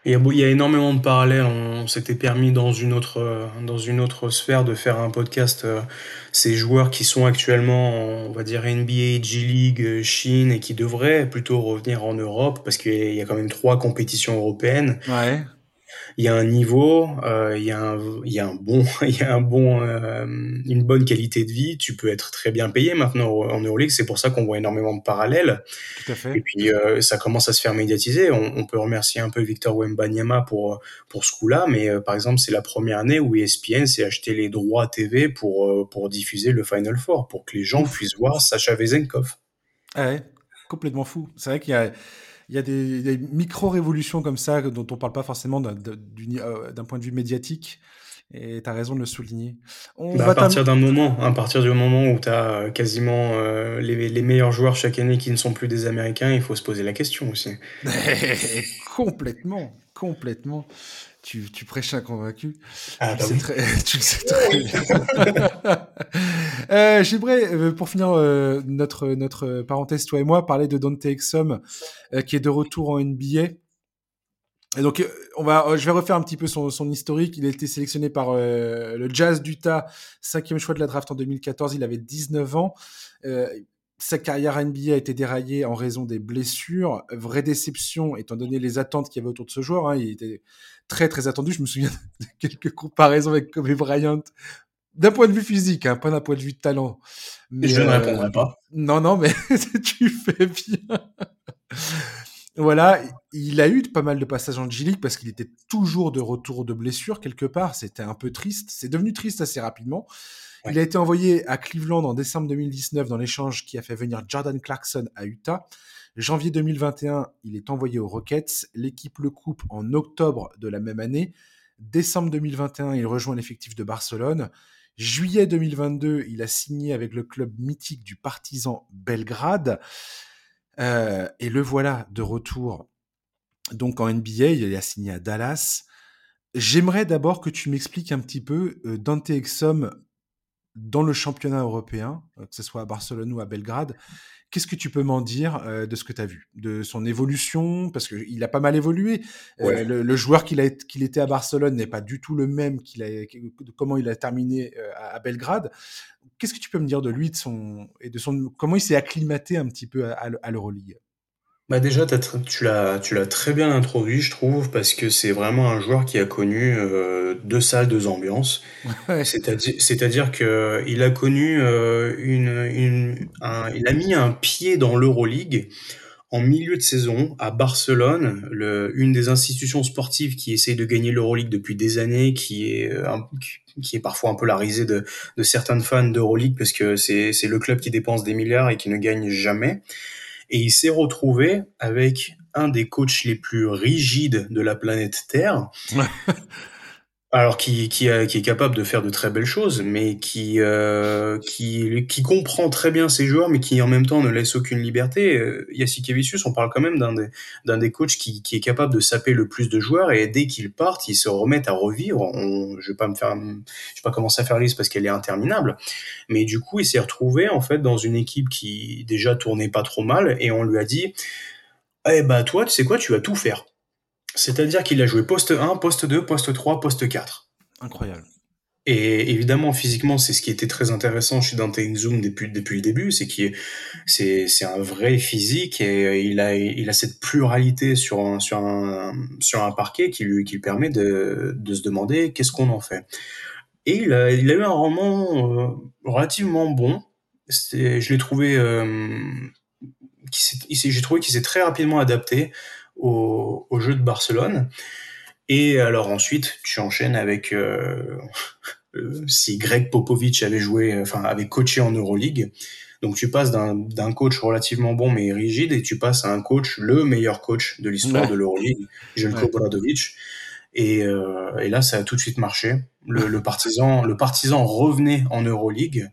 Il y, a, énormément de parallèles. On s'était permis dans une autre euh, dans une autre sphère de faire un podcast. Euh, ces joueurs qui sont actuellement, on va dire NBA, G League, euh, Chine et qui devraient plutôt revenir en Europe parce qu'il y a quand même trois compétitions européennes. Ouais il y a un niveau, euh, il, y a un, il y a un bon, il y a un bon, euh, une bonne qualité de vie. Tu peux être très bien payé maintenant en Euroleague. C'est pour ça qu'on voit énormément de parallèles. Tout à fait. Et puis euh, ça commence à se faire médiatiser. On, on, peut remercier un peu Victor Wembanyama pour pour ce coup-là, mais par exemple c'est la première année où ESPN s'est acheté les droits TV pour pour diffuser le Final Four, pour que les gens puissent voir Sacha Vezenkov. Ah ouais, complètement fou. C'est vrai qu'il y a il y a des, micro-révolutions comme ça dont on ne parle pas forcément euh, d'un point de vue médiatique. Et tu as raison de le souligner. Bah, à partir d'un moment, à partir du moment où tu as euh, quasiment euh, les, les, meilleurs joueurs chaque année qui ne sont plus des Américains, il faut se poser la question aussi. complètement, complètement. Tu, tu prêches un convaincu. Ah, tu, bah très, tu, le sais très bien. euh, J'aimerais, euh, pour finir euh, notre, notre parenthèse, toi et moi, parler de Dante Exum, euh, qui est de retour en NBA. Et donc, euh, on va, je vais refaire un petit peu son, son historique. Il a été sélectionné par le Jazz d'Utah, cinquième choix de la draft en 2014. Il avait 19 ans sa carrière NBA a été déraillée en raison des blessures. Vraie déception, étant donné les attentes qu'il y avait autour de ce joueur. Hein. Il était très, très attendu. Je me souviens de quelques comparaisons avec Kobe Bryant d'un point de vue physique, hein, pas d'un point de vue de talent. Mais, je ne répondrai pas. Non, non, mais tu fais bien. Voilà, il a eu pas mal de passages en G-League parce qu'il était toujours de retour de blessure quelque part. C'était un peu triste. C'est devenu triste assez rapidement. Il a été envoyé à Cleveland en décembre 2019 dans l'échange qui a fait venir Jordan Clarkson à Utah. Janvier 2021, il est envoyé aux Rockets. L'équipe le coupe en octobre de la même année. Décembre 2021, il rejoint l'effectif de Barcelone. Juillet 2022, il a signé avec le club mythique du Partizan Belgrade. Euh, et le voilà de retour donc en NBA. Il a signé à Dallas. J'aimerais d'abord que tu m'expliques un petit peu euh, Dante Exum dans le championnat européen, euh, que ce soit à Barcelone ou à Belgrade. Qu'est-ce que tu peux m'en dire de ce que tu as vu, de son évolution? Parce qu'il a pas mal évolué. le, joueur qu'il était à Barcelone n'est pas du tout le même qu'il a, comment il a terminé à Belgrade. Qu'est-ce que tu peux me dire de lui de son, et de son, comment il s'est acclimaté un petit peu à, l'Euroleague? Bah déjà, tu l'as, tu l'as très bien introduit, je trouve, parce que c'est vraiment un joueur qui a connu euh, deux salles, deux ambiances. C'est-à-dire, c'est-à-dire que il a connu euh, une, une il a mis un pied dans l'Euroleague en milieu de saison à Barcelone, le, une des institutions sportives qui essaye de gagner l'Euroleague depuis des années, qui est euh, qui est parfois un peu la risée de, de certains fans d'Euroleague parce que c'est le club qui dépense des milliards et qui ne gagne jamais. Et il s'est retrouvé avec un des coachs les plus rigides de la planète Terre, alors qui, qui, qui, est capable de faire de très belles choses, mais qui, euh, qui, qui comprend très bien ses joueurs, mais qui en même temps ne laisse aucune liberté. Euh, Kevicius, on parle quand même d'un des, d'un des coachs qui, qui est capable de saper le plus de joueurs, et dès qu'ils partent, ils se remettent à revivre. Je vais pas me faire, je vais pas commencer à faire liste parce qu'elle est interminable, mais du coup, il s'est retrouvé en fait dans une équipe qui déjà tournait pas trop mal, et on lui a dit, eh bah toi, tu sais quoi, tu vas tout faire c'est-à-dire qu'il a joué poste 1, poste 2, poste 3, poste 4. Incroyable. Et évidemment, physiquement, c'est ce qui était très intéressant chez Dante Zoom depuis, depuis le début, c'est qu'il c'est, c'est un vrai physique et il a, il a cette pluralité sur un, sur un, sur un parquet qui lui, qui lui permet de, de se demander qu'est-ce qu'on en fait. Et il a, il a eu un roman euh, relativement bon. je l'ai trouvé, euh, j'ai trouvé qu'il s'est très rapidement adapté au, au jeu de Barcelone. Et alors ensuite, tu enchaînes avec euh, euh, si Greg Popovich avait joué, enfin avait coaché en Euroleague. Donc tu passes d'un coach relativement bon mais rigide et tu passes à un coach, le meilleur coach de l'histoire de l'Euroleague, Jelko ouais. Et, euh, et, là, ça a tout de suite marché. Le, le, partisan, le partisan revenait en Euroleague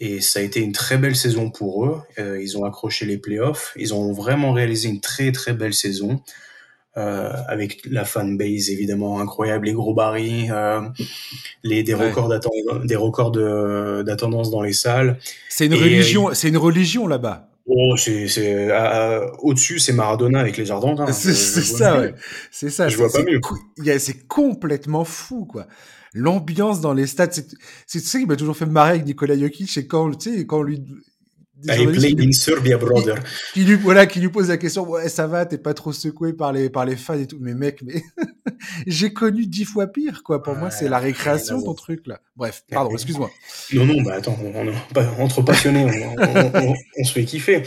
et ça a été une très belle saison pour eux. Euh, ils ont accroché les playoffs. Ils ont vraiment réalisé une très très belle saison. Euh, avec la fanbase évidemment incroyable, les gros barils, euh, les des records d'attendance, des records d'attendance dans les salles. C'est une religion, c'est une religion là-bas. Oh, c'est au-dessus, c'est Maradona avec les jardins. Hein. C'est ça, ouais. c'est ça. Je vois pas mieux. C'est complètement fou, quoi l'ambiance dans les stades. C'est ça qui m'a toujours fait marrer avec Nikola Jokic, et quand, tu sais, quand lui. I play in Serbia, brother. Qui, lui, voilà, qui lui pose la question, ouais, ça va, t'es pas trop secoué par les, par les fans et tout. Mais mec, mais j'ai connu dix fois pire, quoi. Pour moi, c'est la récréation, ton truc, là. Bref, pardon, excuse-moi. Non, non, bah attends, on, entre passionnés, on, on, se fait kiffer.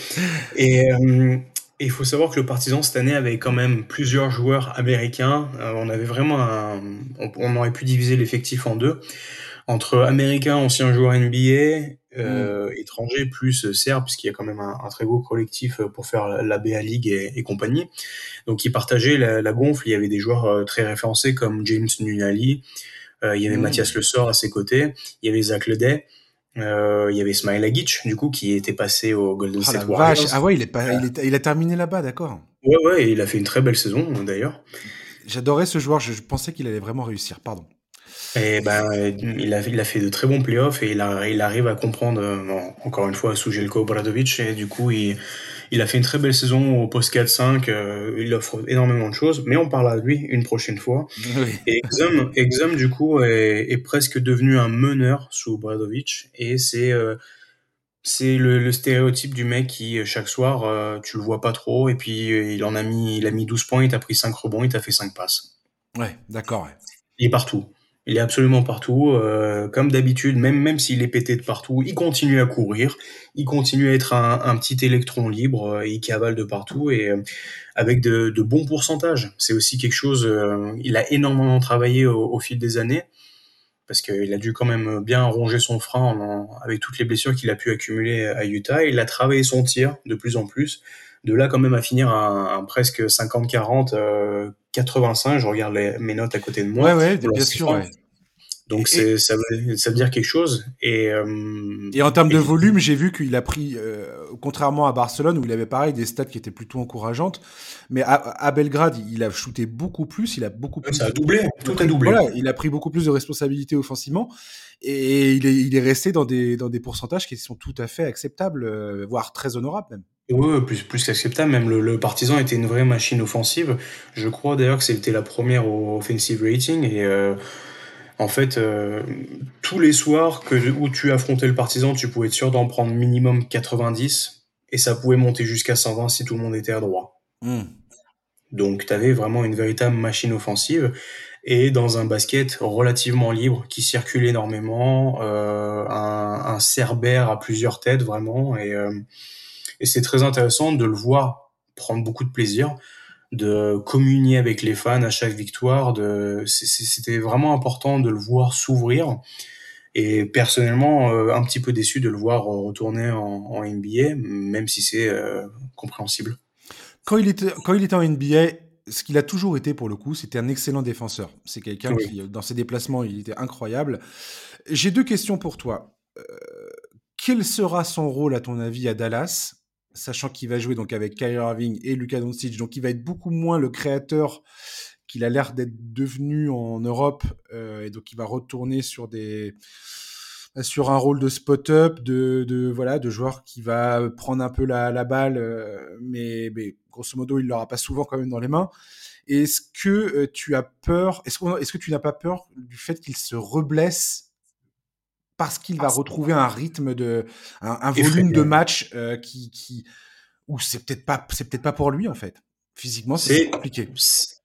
Et, euh, et il faut savoir que le Partizan cette année avait quand même plusieurs joueurs américains. Euh, on avait vraiment un, on, aurait pu diviser l'effectif en deux entre américains, anciens joueurs NBA, euh, mm. étrangers plus serbes, puisqu'il y a quand même un, très gros collectif pour faire la BA League et, compagnie. Donc ils partageaient la, gonfle. Il y avait des joueurs euh, très référencés comme James Nunali, euh, il y avait mm. Mathias Le Sort à ses côtés, il y avait Zach Ledet. Euh, il y avait Smile Agic, du coup, qui était passé au Golden oh, State Warriors. Ah ouais, il, est pas, il, il, a terminé là-bas, d'accord. Ouais, ouais, et il a fait une très belle saison, d'ailleurs. J'adorais ce joueur, je, pensais qu'il allait vraiment réussir, pardon. Et ben, il a, il a fait de très bons playoffs et il, a, il arrive à comprendre, encore une fois, sous Jelko Bradovic, et du coup, il, il a fait une très belle saison au post 4-5. Euh, il offre énormément de choses, mais on parlera de lui une prochaine fois. Et Exum, du coup, est, presque devenu un meneur sous Bradovic. Et c'est euh, c'est le, stéréotype du mec qui, chaque soir, euh, tu le vois pas trop. Et puis, il en a mis, il a mis 12 points, il t'a pris 5 rebonds, il t'a fait 5 passes. Ouais, d'accord. Il est partout. Il est absolument partout, euh, comme d'habitude, même même s'il est pété de partout, il continue à courir, il continue à être un, petit électron libre, euh, il cavale de partout et euh, avec de, bons pourcentages. C'est aussi quelque chose. il a énormément travaillé au, fil des années parce qu'il a dû quand même bien ronger son frein avec toutes les blessures qu'il a pu accumuler à Utah. Il a travaillé son tir de plus en plus. De là quand même à finir à, presque 50-40, 85, je regarde mes notes à côté de moi. Ouais, ouais, bien sûr. Donc ça, veut, ça veut dire quelque chose. Et, euh, et en termes de volume, j'ai vu qu'il a pris, euh, contrairement à Barcelone où il avait pareil des stats qui étaient plutôt encourageantes, mais à, Belgrade, il a shooté beaucoup plus, il a beaucoup plus. Ça a doublé, tout a doublé. Voilà, il a pris beaucoup plus de responsabilités offensivement et il est, il est resté dans des, dans des pourcentages qui sont tout à fait acceptables, euh, voire très honorables même. Oui, plus, plus qu'acceptable. Même le, le, Partisan était une vraie machine offensive. Je crois d'ailleurs que c'était la première au offensive rating et en fait, euh, tous les soirs que, où tu affrontais le partisan, tu pouvais être sûr d'en prendre minimum 90 et ça pouvait monter jusqu'à 120 si tout le monde était à droit. Hmm. Donc, tu avais vraiment une véritable machine offensive et dans un basket relativement libre qui circule énormément, euh, un, un cerbère à plusieurs têtes vraiment et, euh, et c'est très intéressant de le voir prendre beaucoup de plaisir de communier avec les fans à chaque victoire. De, c'était vraiment important de le voir s'ouvrir. Et personnellement, euh, un petit peu déçu de le voir retourner en, NBA, même si c'est euh, compréhensible. Quand il, était, quand il était en NBA, ce qu'il a toujours été pour le coup, c'était un excellent défenseur. C'est quelqu'un qui, dans ses déplacements, il était incroyable. J'ai deux questions pour toi. Euh, quel sera son rôle, à ton avis, à Dallas? Sachant qu'il va jouer donc avec Kyrie Irving et Luka Doncic, donc il va être beaucoup moins le créateur qu'il a l'air d'être devenu en Europe, euh, et donc il va retourner sur des sur un rôle de spot-up, de, voilà, de joueur qui va prendre un peu la, balle, euh, mais, grosso modo, il l'aura pas souvent quand même dans les mains. Est-ce que euh, tu as peur Est-ce est que tu n'as pas peur du fait qu'il se reblesse parce qu'il va retrouver un rythme de un, volume de match euh, qui, qui ou c'est peut-être pas c'est peut-être pas pour lui en fait. Physiquement, c'est compliqué.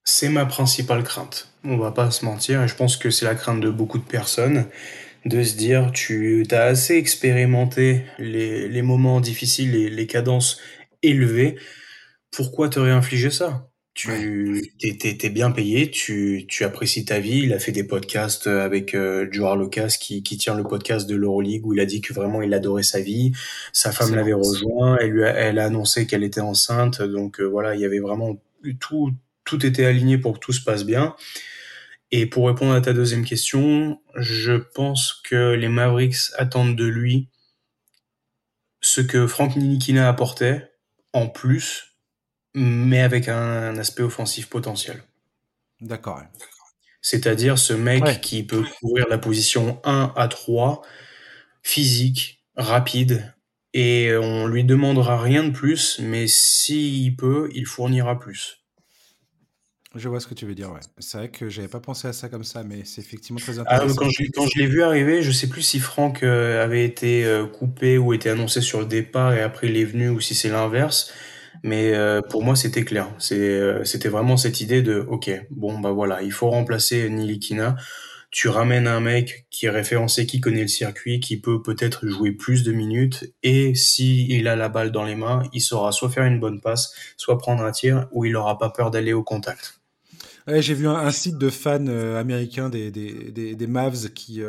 C'est ma principale crainte. On va pas se mentir, et je pense que c'est la crainte de beaucoup de personnes de se dire tu as assez expérimenté les, les moments difficiles, les, les cadences élevées, pourquoi te réinfliger ça? Tu t'es, bien payé, tu, tu apprécies ta vie. Il a fait des podcasts avec euh, Lucas qui, qui tient le podcast de l'Euroleague où il a dit que vraiment il adorait sa vie. Sa femme l'avait rejoint, elle lui a, elle a annoncé qu'elle était enceinte. Donc euh, voilà, il y avait vraiment tout, tout était aligné pour que tout se passe bien. Et pour répondre à ta deuxième question, je pense que les Mavericks attendent de lui ce que Frank Nilikina apportait en plus mais avec un, aspect offensif potentiel. D'accord. C'est-à-dire ce mec qui peut couvrir la position 1 à 3, physique, rapide, et on lui demandera rien de plus, mais s'il peut, il fournira plus. Je vois ce que tu veux dire, ouais. C'est vrai que j'avais pas pensé à ça comme ça, mais c'est effectivement très ah, intéressant. quand je, quand je l'ai vu arriver, je sais plus si Franck euh, avait été euh, coupé ou était annoncé sur le départ et après il est venu ou si c'est l'inverse. Mais euh, pour moi, c'était clair. Euh, c'était vraiment cette idée de, ok, bon bah voilà, il faut remplacer Nilikina. Tu ramènes un mec qui est référencé, qui connaît le circuit, qui peut peut-être jouer plus de minutes, et si il a la balle dans les mains, il saura soit faire une bonne passe, soit prendre un tir, ou il n'aura pas peur d'aller au contact. j'ai vu un, site de fans euh, américains des, des, des, Mavs qui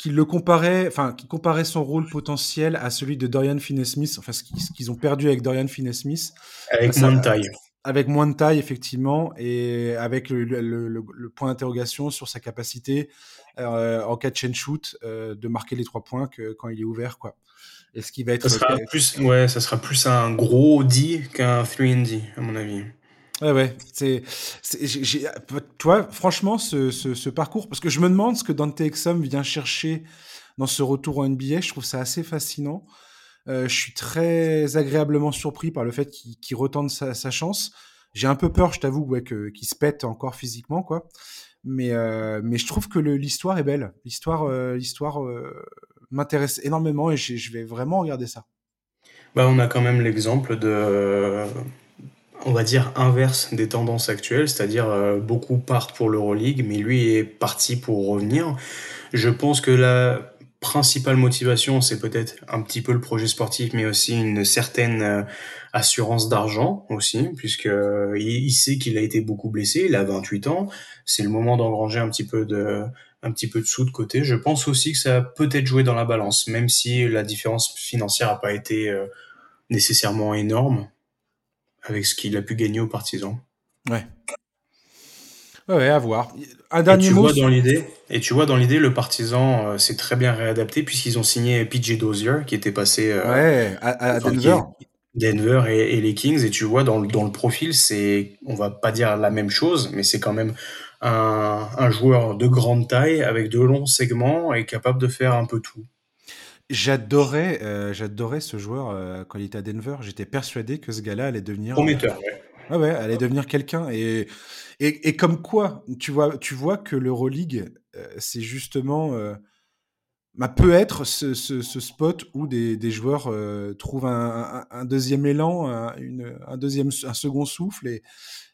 qui le comparait, enfin, qui comparait son rôle potentiel à celui de Dorian Finney-Smith, enfin, ce qu'ils ont perdu avec Dorian Finney-Smith. Avec moins de taille. Avec moins de taille, effectivement, et avec le, le, le, point d'interrogation sur sa capacité euh, en catch and shoot euh, de marquer les trois points que quand il est ouvert, quoi. Est-ce qu'il va être. Ça sera, plus, ouais, ça sera plus un gros D qu'un 3D, à mon avis. Ouais, ouais. C'est, toi, franchement, ce, ce, parcours, parce que je me demande ce que Dante Exum vient chercher dans ce retour en NBA. Je trouve ça assez fascinant. Euh, je suis très agréablement surpris par le fait qu'il retente sa, sa, chance. J'ai un peu peur, je t'avoue, ouais, qu'il se pète encore physiquement, quoi. Mais, euh, mais je trouve que l'histoire est belle. L'histoire, euh, l'histoire m'intéresse énormément et je vais vraiment regarder ça. Bah, on a quand même l'exemple de on va dire, inverse des tendances actuelles, c'est-à-dire beaucoup partent pour l'Euroleague, mais lui est parti pour revenir. Je pense que la principale motivation, c'est peut-être un petit peu le projet sportif, mais aussi une certaine assurance d'argent aussi, puisque il, sait qu'il a été beaucoup blessé, il a 28 ans, c'est le moment d'engranger un petit peu de un petit peu de sous de côté. Je pense aussi que ça a peut-être joué dans la balance, même si la différence financière n'a pas été euh, nécessairement énorme avec ce qu'il a pu gagner aux partisans. Ouais. Ouais, à voir. Un dernier et tu mot. Vois dans l'idée, et tu vois, dans l'idée, le partisan euh, s'est très bien réadapté puisqu'ils ont signé PJ Dozier qui était passé euh, ouais, à, Denver. Denver et, les Kings. Et tu vois, dans, dans le profil, c'est, on va pas dire la même chose, mais c'est quand même un, joueur de grande taille avec de longs segments et capable de faire un peu tout. J'adorais, euh, j'adorais ce joueur euh, quand il était à Denver. J'étais persuadé que ce gars-là allait devenir prometteur. ouais. ouais, allait devenir quelqu'un. Et, et, comme quoi, tu vois, tu vois que l'Euroleague, euh, c'est justement bah, peut être ce, ce, spot où des, des joueurs trouvent un, un, deuxième élan, un, une, un deuxième, un second souffle et,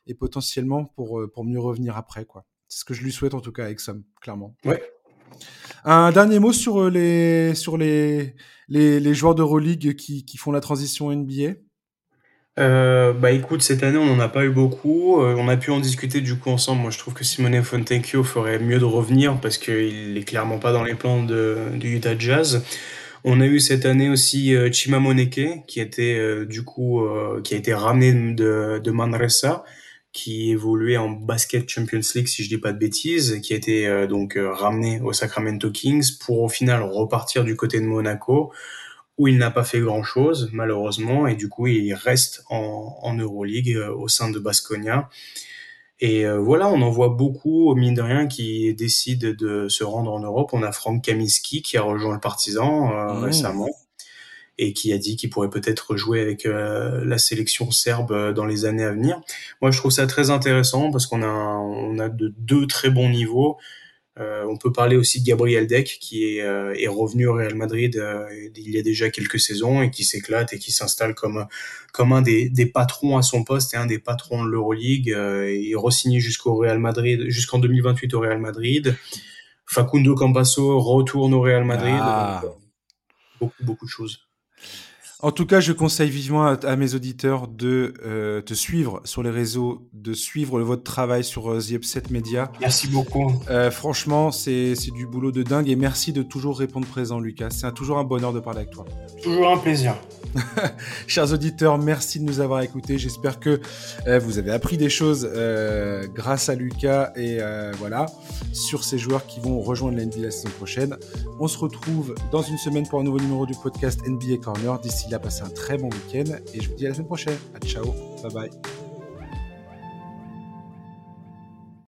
et potentiellement pour, euh, pour mieux revenir après. quoi. C'est ce que je lui souhaite en tout cas avec Sam, clairement. Ouais. Un dernier mot sur euh, les, sur les, les, les joueurs d'Euroleague qui, qui font la transition NBA euh, bah écoute, cette année on n'en a pas eu beaucoup. on a pu en discuter du coup ensemble. Moi je trouve que Simone Fontecchio ferait mieux de revenir parce qu'il est clairement pas dans les plans de, du Utah Jazz. On a eu cette année aussi Chima Moneke qui était du coup qui a été ramené de, de Manresa qui évoluait en basket Champions League, si je dis pas de bêtises, qui a été euh, donc euh, ramené au Sacramento Kings pour au final repartir du côté de Monaco, où il n'a pas fait grand chose malheureusement, et du coup il reste en, en Euroleague euh, au sein de Basconia. Et voilà, on en voit beaucoup, mine de rien, qui décident de se rendre en Europe. On a Frank Kaminsky qui a rejoint le Partisan mmh. récemment et qui a dit qu'il pourrait peut-être jouer avec euh, la sélection serbe euh, dans les années à venir. Moi, je trouve ça très intéressant parce qu'on a on a de deux très bons niveaux. Euh, on peut parler aussi de Gabriel Deck qui est, euh, est revenu au Real Madrid il y a déjà quelques saisons et qui s'éclate et qui s'installe comme comme un des, des patrons à son poste et un des patrons de l'Euroleague. il re-signé jusqu'au Real Madrid jusqu'en 2028 au Real Madrid. Facundo Campasso retourne au Real Madrid. Ah. beaucoup beaucoup de choses. En tout cas, je conseille vivement à, mes auditeurs de euh, te suivre sur les réseaux, de suivre votre travail sur euh, The Upset Media. Merci beaucoup. Euh, franchement, c'est du boulot de dingue et merci de toujours répondre présent, Lucas. C'est toujours un bonheur de parler avec toi. Toujours un plaisir. Chers auditeurs, merci de nous avoir écoutés. J'espère que euh, vous avez appris des choses euh, grâce à Lucas et euh, voilà sur ces joueurs qui vont rejoindre la NBA la saison prochaine. On se retrouve dans une semaine pour un nouveau numéro du podcast NBA Corner. D'ici là, passez un très bon week-end et je vous dis à la semaine prochaine. ciao, bye bye.